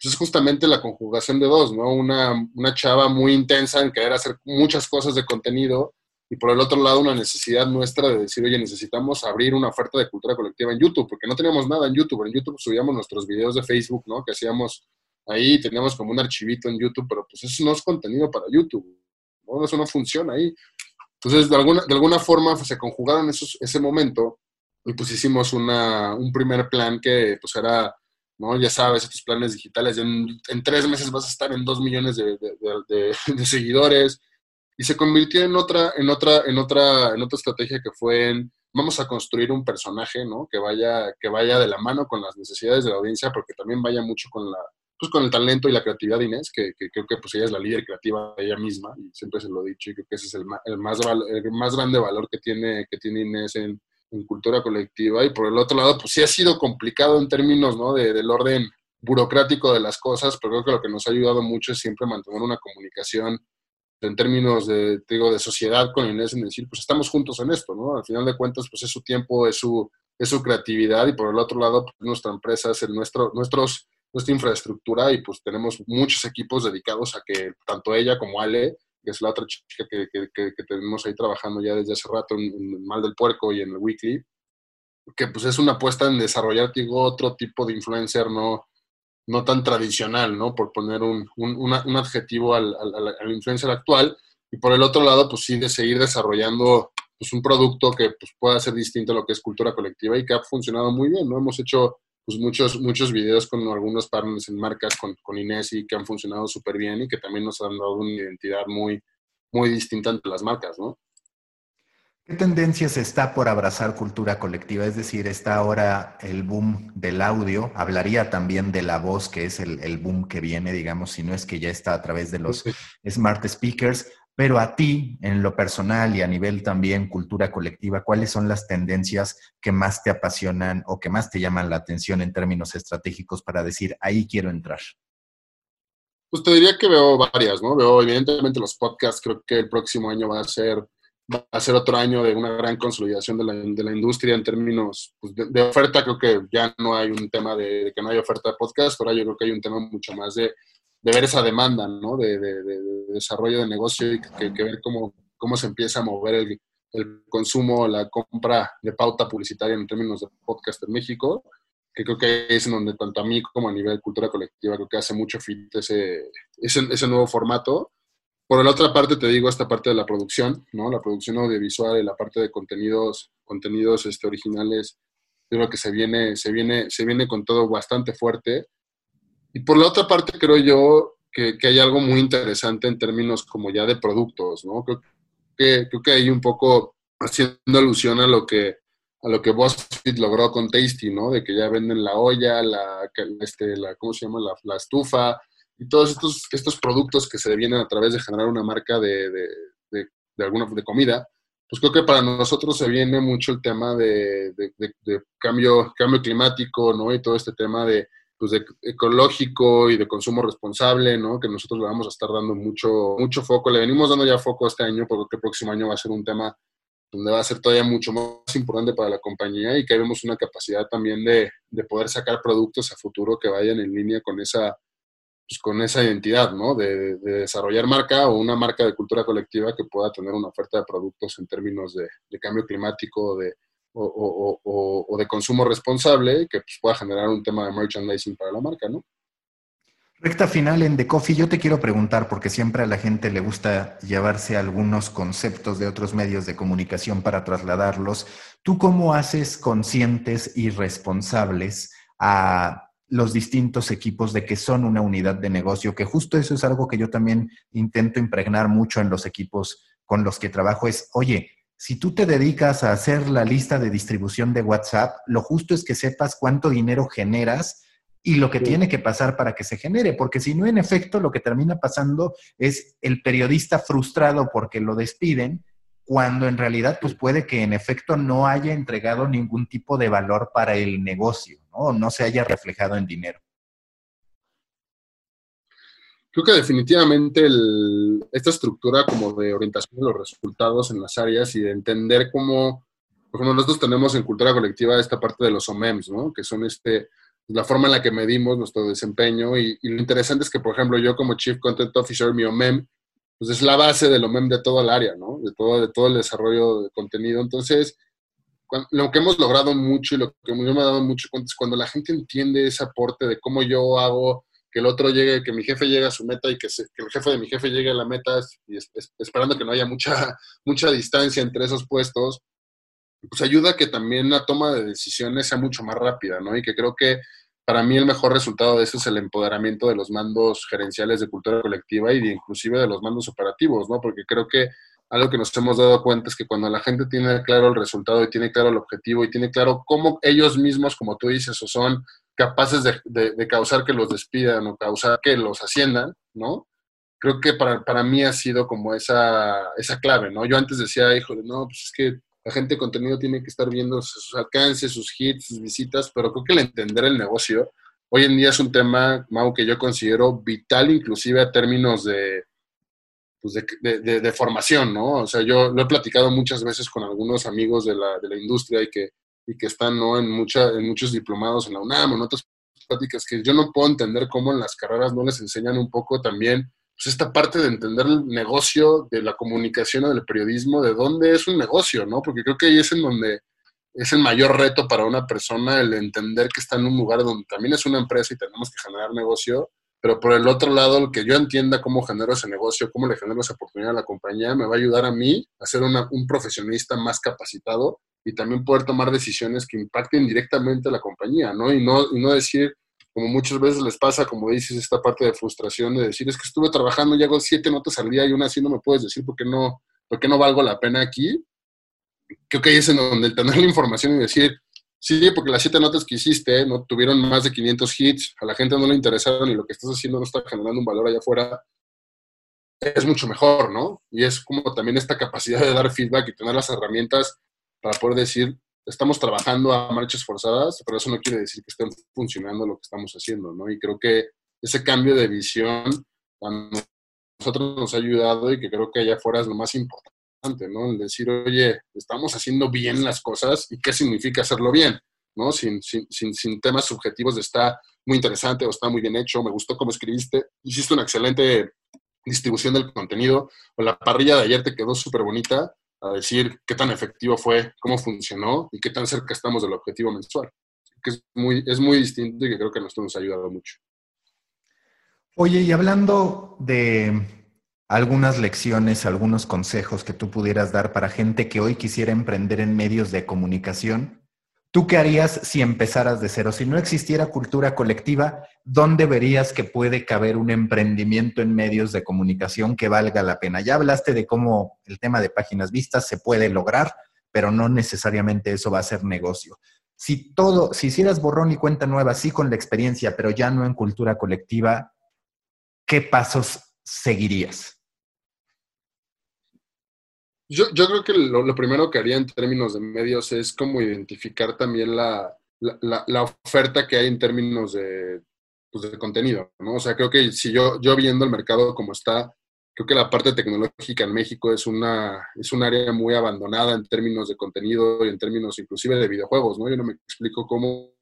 pues es justamente la conjugación de dos, ¿no? Una, una chava muy intensa en querer hacer muchas cosas de contenido y por el otro lado una necesidad nuestra de decir, oye, necesitamos abrir una oferta de cultura colectiva en YouTube, porque no teníamos nada en YouTube. En YouTube subíamos nuestros videos de Facebook, ¿no? Que hacíamos ahí teníamos como un archivito en YouTube, pero pues eso no es contenido para YouTube, ¿no? Eso no funciona ahí. Entonces, de alguna, de alguna forma pues, se conjugaron esos, ese momento y pues hicimos una, un primer plan que pues era, ¿no? Ya sabes, estos planes digitales, en, en tres meses vas a estar en dos millones de, seguidores y se convirtió en otra, en otra, en otra, en otra estrategia que fue en vamos a construir un personaje, ¿no? Que vaya, que vaya de la mano con las necesidades de la audiencia, porque también vaya mucho con la, pues con el talento y la creatividad de Inés, que, creo que pues ella es la líder creativa de ella misma, y siempre se lo he dicho, y creo que ese es el el más, el más grande valor que tiene, que tiene Inés en, cultura colectiva. Y por el otro lado, pues sí ha sido complicado en términos ¿no? de, del orden burocrático de las cosas, pero creo que lo que nos ha ayudado mucho es siempre mantener una comunicación en términos de, digo, de sociedad con Inés, en decir, pues estamos juntos en esto, ¿no? Al final de cuentas, pues es su tiempo, es su, es su creatividad y por el otro lado, pues, nuestra empresa es el nuestro, nuestros nuestra infraestructura y pues tenemos muchos equipos dedicados a que tanto ella como Ale, que es la otra chica que, que, tenemos ahí trabajando ya desde hace rato en, Mal del Puerco y en el Weekly, que pues es una apuesta en desarrollar, digo, otro tipo de influencer no, no tan tradicional, ¿no? Por poner un, un, un adjetivo al, al, al, influencer actual. Y por el otro lado, pues sí, de seguir desarrollando pues, un producto que pues, pueda ser distinto a lo que es cultura colectiva y que ha funcionado muy bien, ¿no? Hemos hecho pues muchos, muchos videos con algunos partners en marcas, con, con Inés y que han funcionado súper bien y que también nos han dado una identidad muy, muy distinta entre las marcas, ¿no? ¿Qué tendencias está por abrazar cultura colectiva? Es decir, está ahora el boom del audio, hablaría también de la voz, que es el, el boom que viene, digamos, si no es que ya está a través de los smart speakers. Pero a ti, en lo personal y a nivel también cultura colectiva, ¿cuáles son las tendencias que más te apasionan o que más te llaman la atención en términos estratégicos para decir, ahí quiero entrar? Pues te diría que veo varias, ¿no? Veo evidentemente los podcasts, creo que el próximo año va a ser, va a ser otro año de una gran consolidación de la, de la industria en términos pues, de, oferta, creo que ya no hay un tema de, de, que no hay oferta de podcast, ahora yo creo que hay un tema mucho más de de ver esa demanda, ¿no? De, desarrollo de negocio y que, ver cómo, cómo se empieza a mover el, el, consumo, la compra de pauta publicitaria en términos de podcast en México, que creo que es en donde tanto a mí como a nivel cultura colectiva creo que hace mucho fit ese, ese, ese nuevo formato. Por la otra parte, te digo, esta parte de la producción, ¿no? La producción audiovisual y la parte de contenidos, contenidos este, originales, creo que se viene, se, viene, se viene con todo bastante fuerte y por la otra parte, creo yo que, hay algo muy interesante en términos como ya de productos, ¿no? Creo que, creo que hay un poco haciendo alusión a lo que a lo que BuzzFeed logró con Tasty, ¿no? De que ya venden la olla, la, este, la ¿cómo se llama? La, estufa y todos estos, estos productos que se vienen a través de generar una marca de, de, de, de alguna de comida. Pues creo que para nosotros se viene mucho el tema de, cambio, cambio climático, ¿no? Y todo este tema de, pues de ecológico y de consumo responsable, ¿no? Que nosotros le vamos a estar dando mucho, mucho foco. Le venimos dando ya foco este año porque el próximo año va a ser un tema donde va a ser todavía mucho más importante para la compañía y que vemos una capacidad también de, de poder sacar productos a futuro que vayan en línea con esa, pues con esa identidad, ¿no? De, de, desarrollar marca o una marca de cultura colectiva que pueda tener una oferta de productos en términos de, de cambio climático, de, o, de consumo responsable que pues, pueda generar un tema de merchandising para la marca, ¿no? Recta final en The Coffee, yo te quiero preguntar, porque siempre a la gente le gusta llevarse algunos conceptos de otros medios de comunicación para trasladarlos. ¿Tú cómo haces conscientes y responsables a los distintos equipos de que son una unidad de negocio? Que justo eso es algo que yo también intento impregnar mucho en los equipos con los que trabajo, es, oye, si tú te dedicas a hacer la lista de distribución de WhatsApp, lo justo es que sepas cuánto dinero generas y lo que tiene que pasar para que se genere, porque si no, en efecto, lo que termina pasando es el periodista frustrado porque lo despiden, cuando en realidad pues puede que en efecto no haya entregado ningún tipo de valor para el negocio, ¿no? No se haya reflejado en dinero creo que definitivamente esta estructura como de orientación de los resultados en las áreas y de entender cómo, por ejemplo, nosotros tenemos en cultura colectiva esta parte de los OMEMs, ¿no? Que son este, la forma en la que medimos nuestro desempeño y, lo interesante es que, por ejemplo, yo como Chief Content Officer, mi OMEM, pues es la base del OMEM de todo el área, ¿no? De todo, de todo el desarrollo de contenido. Entonces, lo que hemos logrado mucho y lo que yo me ha dado mucho cuenta es cuando la gente entiende ese aporte de cómo yo hago que el otro llegue, que mi jefe llegue a su meta y que, el jefe de mi jefe llegue a la meta, y esperando que no haya mucha, mucha distancia entre esos puestos, pues ayuda a que también la toma de decisiones sea mucho más rápida, ¿no? Y que creo que para mí el mejor resultado de eso es el empoderamiento de los mandos gerenciales de cultura colectiva y inclusive de los mandos operativos, ¿no? Porque creo que algo que nos hemos dado cuenta es que cuando la gente tiene claro el resultado y tiene claro el objetivo y tiene claro cómo ellos mismos, como tú dices, o son capaces de, causar que los despidan o causar que los asciendan, ¿no? Creo que para, para mí ha sido como esa, esa clave, ¿no? Yo antes decía, hijo, no, pues es que la gente de contenido tiene que estar viendo sus alcances, sus hits, sus visitas, pero creo que el entender el negocio hoy en día es un tema, Mau, que yo considero vital inclusive a términos de, pues de, de, formación, ¿no? O sea, yo lo he platicado muchas veces con algunos amigos de la, de la industria y que, y que están ¿no? en, mucha, en muchos diplomados en la UNAM o en otras pláticas que yo no puedo entender cómo en las carreras no les enseñan un poco también pues esta parte de entender el negocio de la comunicación o del periodismo, de dónde es un negocio, ¿no? Porque creo que ahí es en donde es el mayor reto para una persona el entender que está en un lugar donde también es una empresa y tenemos que generar negocio, pero por el otro lado, el que yo entienda cómo genero ese negocio, cómo le genero esa oportunidad a la compañía, me va a ayudar a mí a ser un profesionista más capacitado y también poder tomar decisiones que impacten directamente a la compañía, ¿no? Y no, y no decir, como muchas veces les pasa, como dices, esta parte de frustración de decir, es que estuve trabajando y hago siete notas al día y una así no me puedes decir por qué no, por qué no valgo la pena aquí. Creo que ahí es en donde el tener la información y decir, sí, porque las siete notas que hiciste no tuvieron más de 500 hits, a la gente no le interesaron y lo que estás haciendo no está generando un valor allá afuera, es mucho mejor, ¿no? Y es como también esta capacidad de dar feedback y tener las herramientas para poder decir, estamos trabajando a marchas forzadas, pero eso no quiere decir que estén funcionando lo que estamos haciendo, ¿no? Y creo que ese cambio de visión a nosotros nos ha ayudado y que creo que allá afuera es lo más importante, decir, oye, estamos haciendo bien las cosas y qué significa hacerlo bien, ¿no? Sin, sin, sin, temas subjetivos está muy interesante o está muy bien hecho, me gustó cómo escribiste, hiciste una excelente distribución del contenido o la parrilla de ayer te quedó súper bonita, a decir qué tan efectivo fue, cómo funcionó y qué tan cerca estamos del objetivo mensual. Que es muy, es muy distinto y que creo que a nosotros nos ha ayudado mucho. Oye, y hablando de algunas lecciones, algunos consejos que tú pudieras dar para gente que hoy quisiera emprender en medios de comunicación, ¿Tú qué harías si empezaras de cero? Si no existiera cultura colectiva, ¿dónde verías que puede caber un emprendimiento en medios de comunicación que valga la pena? Ya hablaste de cómo el tema de páginas vistas se puede lograr, pero no necesariamente eso va a ser negocio. Si todo, si hicieras borrón y cuenta nueva, sí con la experiencia, pero ya no en cultura colectiva, ¿qué pasos seguirías? Yo, yo creo que lo, primero que haría en términos de medios es como identificar también la, la, la oferta que hay en términos de, pues, de contenido, ¿no? O sea, creo que si yo, yo viendo el mercado como está, creo que la parte tecnológica en México es, una, es un área muy abandonada en términos de contenido y en términos inclusive de videojuegos, ¿no? Yo no me explico cómo,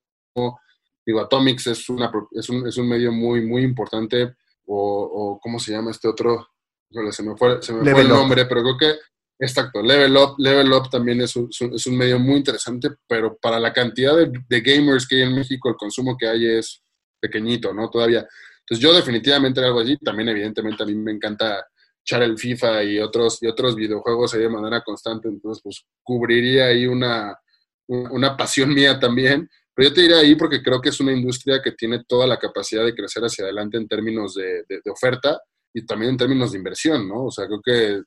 digo, Atomics es, una, es, un, es un medio muy, muy importante, o, o ¿cómo se llama este otro? Se me fue, se me fue el nombre, pero creo que Exacto, Level Up, Level Up también es un, es un medio muy interesante, pero para la cantidad de, gamers que hay en México, el consumo que hay es pequeñito, ¿no? Todavía. Entonces yo definitivamente algo allí, también evidentemente a mí me encanta echar el FIFA y otros, y otros videojuegos ahí de manera constante, entonces pues cubriría ahí una, una pasión mía también, pero yo te diría ahí porque creo que es una industria que tiene toda la capacidad de crecer hacia adelante en términos de oferta y también en términos de inversión, ¿no? O sea, creo que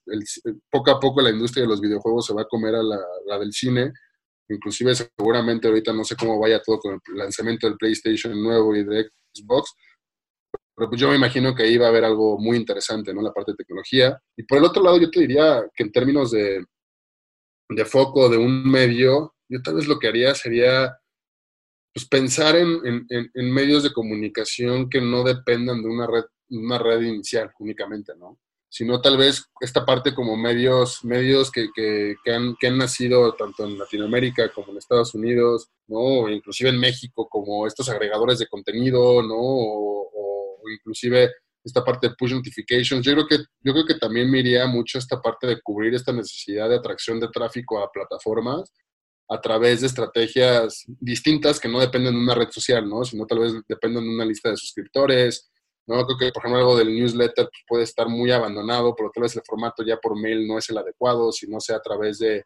poco a poco la industria de los videojuegos se va a comer a la, del cine, inclusive seguramente ahorita no sé cómo vaya todo con el lanzamiento del PlayStation nuevo y de Xbox, pero pues yo me imagino que ahí va a haber algo muy interesante, ¿no? La parte de tecnología. Y por el otro lado, yo te diría que en términos de, de foco de un medio, yo tal vez lo que haría sería pues pensar en, en, en medios de comunicación que no dependan de una red una red inicial únicamente, ¿no? Sino tal vez esta parte como medios, medios que, que, que, han, que han nacido tanto en Latinoamérica como en Estados Unidos, ¿no? Inclusive en México, como estos agregadores de contenido, ¿no? O, o, inclusive esta parte de push notifications. Yo creo que, yo creo que también me mucho esta parte de cubrir esta necesidad de atracción de tráfico a plataformas a través de estrategias distintas que no dependen de una red social, ¿no? Sino tal vez dependen de una lista de suscriptores, ¿no? Creo que, por ejemplo, algo del newsletter pues, puede estar muy abandonado, pero tal vez el formato ya por mail no es el adecuado, si no sea a través de,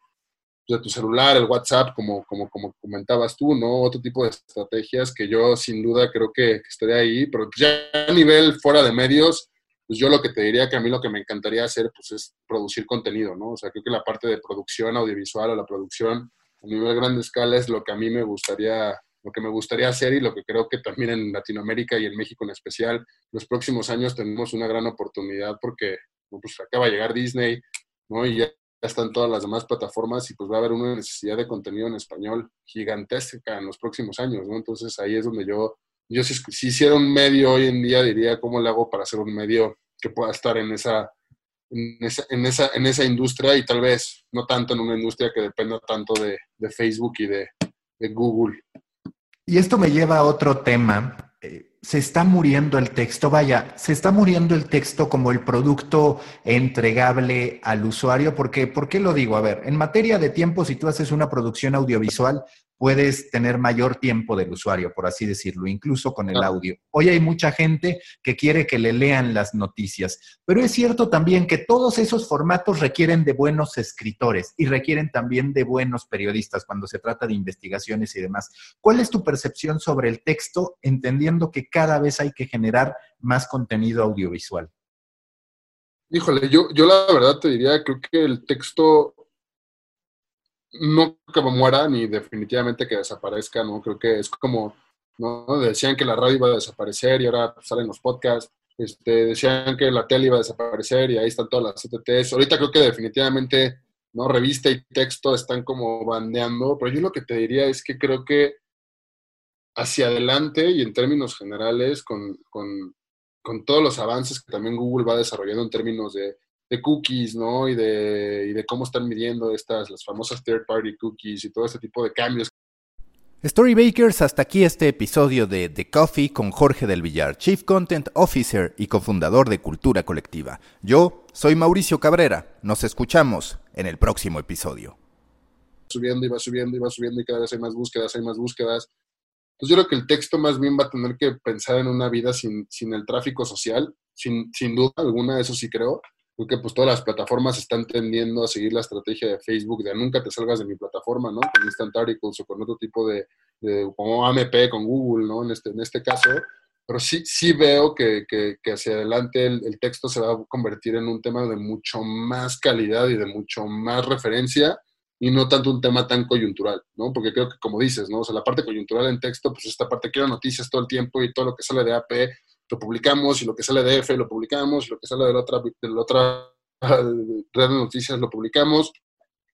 de tu celular, el WhatsApp, como, como, como comentabas tú, ¿no? Otro tipo de estrategias que yo sin duda creo que, estaría ahí, pero ya a nivel fuera de medios, pues yo lo que te diría que a mí lo que me encantaría hacer pues es producir contenido, ¿no? O sea, creo que la parte de producción audiovisual o la producción a nivel grande escala es lo que a mí me gustaría lo que me gustaría hacer y lo que creo que también en Latinoamérica y en México en especial, los próximos años tenemos una gran oportunidad porque pues acaba de llegar Disney, ¿no? Y ya están todas las demás plataformas y pues va a haber una necesidad de contenido en español gigantesca en los próximos años, ¿no? Entonces ahí es donde yo, yo si, si hiciera un medio hoy en día diría cómo le hago para hacer un medio que pueda estar en esa, en esa, en esa, en esa industria y tal vez no tanto en una industria que dependa tanto de, de Facebook y de, de Google. Y esto me lleva a otro tema. Eh, se está muriendo el texto, vaya, se está muriendo el texto como el producto entregable al usuario, porque, ¿por qué lo digo? A ver, en materia de tiempo, si tú haces una producción audiovisual, puedes tener mayor tiempo del usuario, por así decirlo, incluso con el audio. Hoy hay mucha gente que quiere que le lean las noticias, pero es cierto también que todos esos formatos requieren de buenos escritores y requieren también de buenos periodistas cuando se trata de investigaciones y demás. ¿Cuál es tu percepción sobre el texto, entendiendo que cada vez hay que generar más contenido audiovisual? Híjole, yo, yo la verdad te diría, creo que el texto no que muera ni definitivamente que desaparezca, ¿no? Creo que es como, ¿no? Decían que la radio iba a desaparecer y ahora salen los podcasts. Este, decían que la tele iba a desaparecer y ahí están todas las CTTs. Ahorita creo que definitivamente, ¿no? Revista y texto están como bandeando, pero yo lo que te diría es que creo que hacia adelante y en términos generales, con, con, con todos los avances que también Google va desarrollando en términos de de cookies, ¿no? Y de, y de cómo están midiendo estas, las famosas third party cookies y todo este tipo de cambios. Storybakers, hasta aquí este episodio de The Coffee con Jorge del Villar, Chief Content Officer y cofundador de Cultura Colectiva. Yo soy Mauricio Cabrera. Nos escuchamos en el próximo episodio. Subiendo y va subiendo y va subiendo y cada vez hay más búsquedas, hay más búsquedas. Entonces yo creo que el texto más bien va a tener que pensar en una vida sin, sin el tráfico social, sin, sin duda alguna, eso sí creo creo que pues todas las plataformas están tendiendo a seguir la estrategia de Facebook de nunca te salgas de mi plataforma, ¿no? Con Instant Articles o con otro tipo de, como AMP con Google, ¿no? En este, en este caso. Pero sí, sí veo que, que, hacia adelante el, el, texto se va a convertir en un tema de mucho más calidad y de mucho más referencia y no tanto un tema tan coyuntural, ¿no? Porque creo que como dices, ¿no? O sea, la parte coyuntural en texto, pues esta parte quiero noticias todo el tiempo y todo lo que sale de AP lo publicamos y lo que sale de F lo publicamos y lo que sale de la otra, de la otra red de noticias lo publicamos.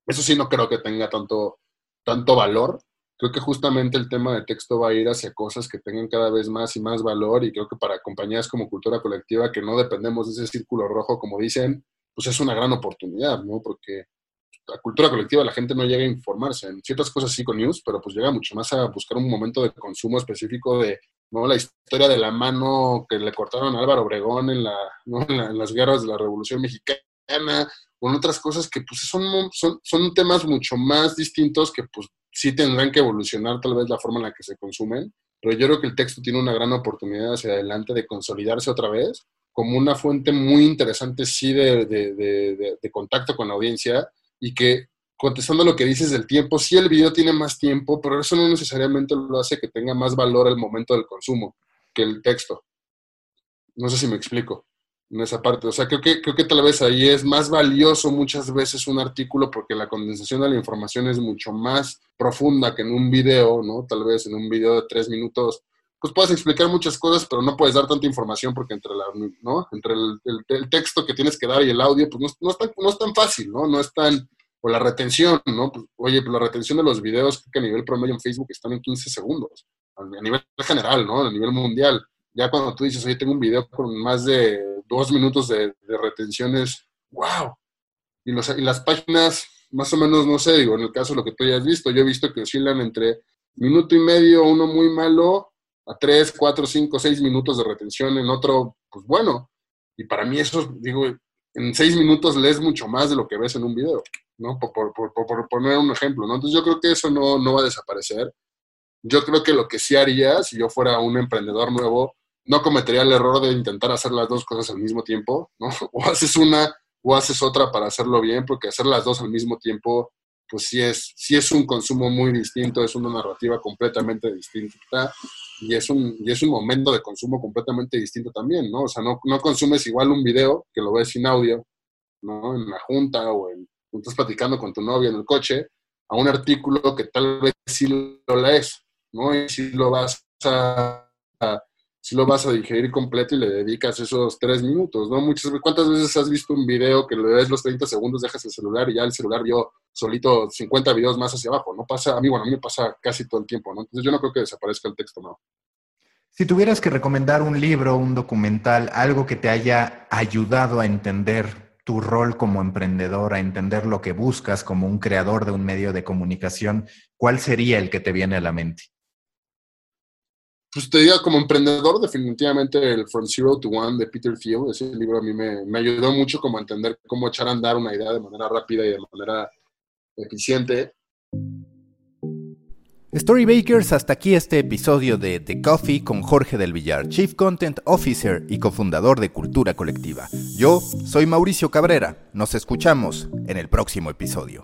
Eso sí no creo que tenga tanto, tanto valor. Creo que justamente el tema de texto va a ir hacia cosas que tengan cada vez más y más valor y creo que para compañías como Cultura Colectiva que no dependemos de ese círculo rojo, como dicen, pues es una gran oportunidad, ¿no? Porque la cultura colectiva la gente no llega a informarse en ciertas cosas sí con news, pero pues llega mucho más a buscar un momento de consumo específico de ¿no? La historia de la mano que le cortaron a Álvaro Obregón en, la, en, las guerras de la Revolución Mexicana, con otras cosas que pues son, son, son temas mucho más distintos que pues sí tendrán que evolucionar tal vez la forma en la que se consumen, pero yo creo que el texto tiene una gran oportunidad hacia adelante de consolidarse otra vez como una fuente muy interesante sí de, de, de, de contacto con la audiencia y que contestando lo que dices del tiempo, sí el video tiene más tiempo, pero eso no necesariamente lo hace que tenga más valor al momento del consumo que el texto. No sé si me explico en esa parte. O sea, creo que, creo que tal vez ahí es más valioso muchas veces un artículo porque la condensación de la información es mucho más profunda que en un video, ¿no? Tal vez en un video de tres minutos, pues puedes explicar muchas cosas, pero no puedes dar tanta información porque entre, la, ¿no? entre el, texto que tienes que dar y el audio, pues no, no, no es tan fácil, ¿no? No es tan o la retención, ¿no? Pues, oye, pues la retención de los videos que a nivel promedio en Facebook están en 15 segundos, a nivel general, ¿no? A nivel mundial. Ya cuando tú dices, oye, tengo un video con más de dos minutos de, retenciones, wow. Y, los, y las páginas, más o menos, no sé, digo, en el caso de lo que tú hayas visto, yo he visto que oscilan entre minuto y medio, uno muy malo, a tres, cuatro, cinco, seis minutos de retención en otro, pues bueno. Y para mí eso, digo, en seis minutos lees mucho más de lo que ves en un video. ¿no? Por, por, por, poner un ejemplo, ¿no? Entonces yo creo que eso no, no va a desaparecer. Yo creo que lo que sí haría, si yo fuera un emprendedor nuevo, no cometería el error de intentar hacer las dos cosas al mismo tiempo, ¿no? O haces una o haces otra para hacerlo bien, porque hacer las dos al mismo tiempo, pues sí es, sí es un consumo muy distinto, es una narrativa completamente distinta y es un, y es un momento de consumo completamente distinto también, ¿no? O sea, no, no consumes igual un video que lo ves sin audio, ¿no? En la junta o en, estás platicando con tu novia en el coche, a un artículo que tal vez sí lo lees, ¿no? Y si lo vas a, si lo vas a digerir completo y le dedicas esos tres minutos, ¿no? Muchas ¿cuántas veces has visto un video que le ves los 30 segundos, dejas el celular y ya el celular vio solito 50 videos más hacia abajo? No pasa, a mí, bueno, a mí me pasa casi todo el tiempo, ¿no? Entonces yo no creo que desaparezca el texto, ¿no? Si tuvieras que recomendar un libro, un documental, algo que te haya ayudado a entender tu rol como emprendedor, a entender lo que buscas como un creador de un medio de comunicación, ¿cuál sería el que te viene a la mente? Pues te diga, como emprendedor, definitivamente el From Zero to One de Peter Thiel, ese libro a mí me, me, ayudó mucho como a entender cómo echar a andar una idea de manera rápida y de manera eficiente. Storybakers, hasta aquí este episodio de The Coffee con Jorge del Villar, Chief Content Officer y cofundador de Cultura Colectiva. Yo soy Mauricio Cabrera. Nos escuchamos en el próximo episodio.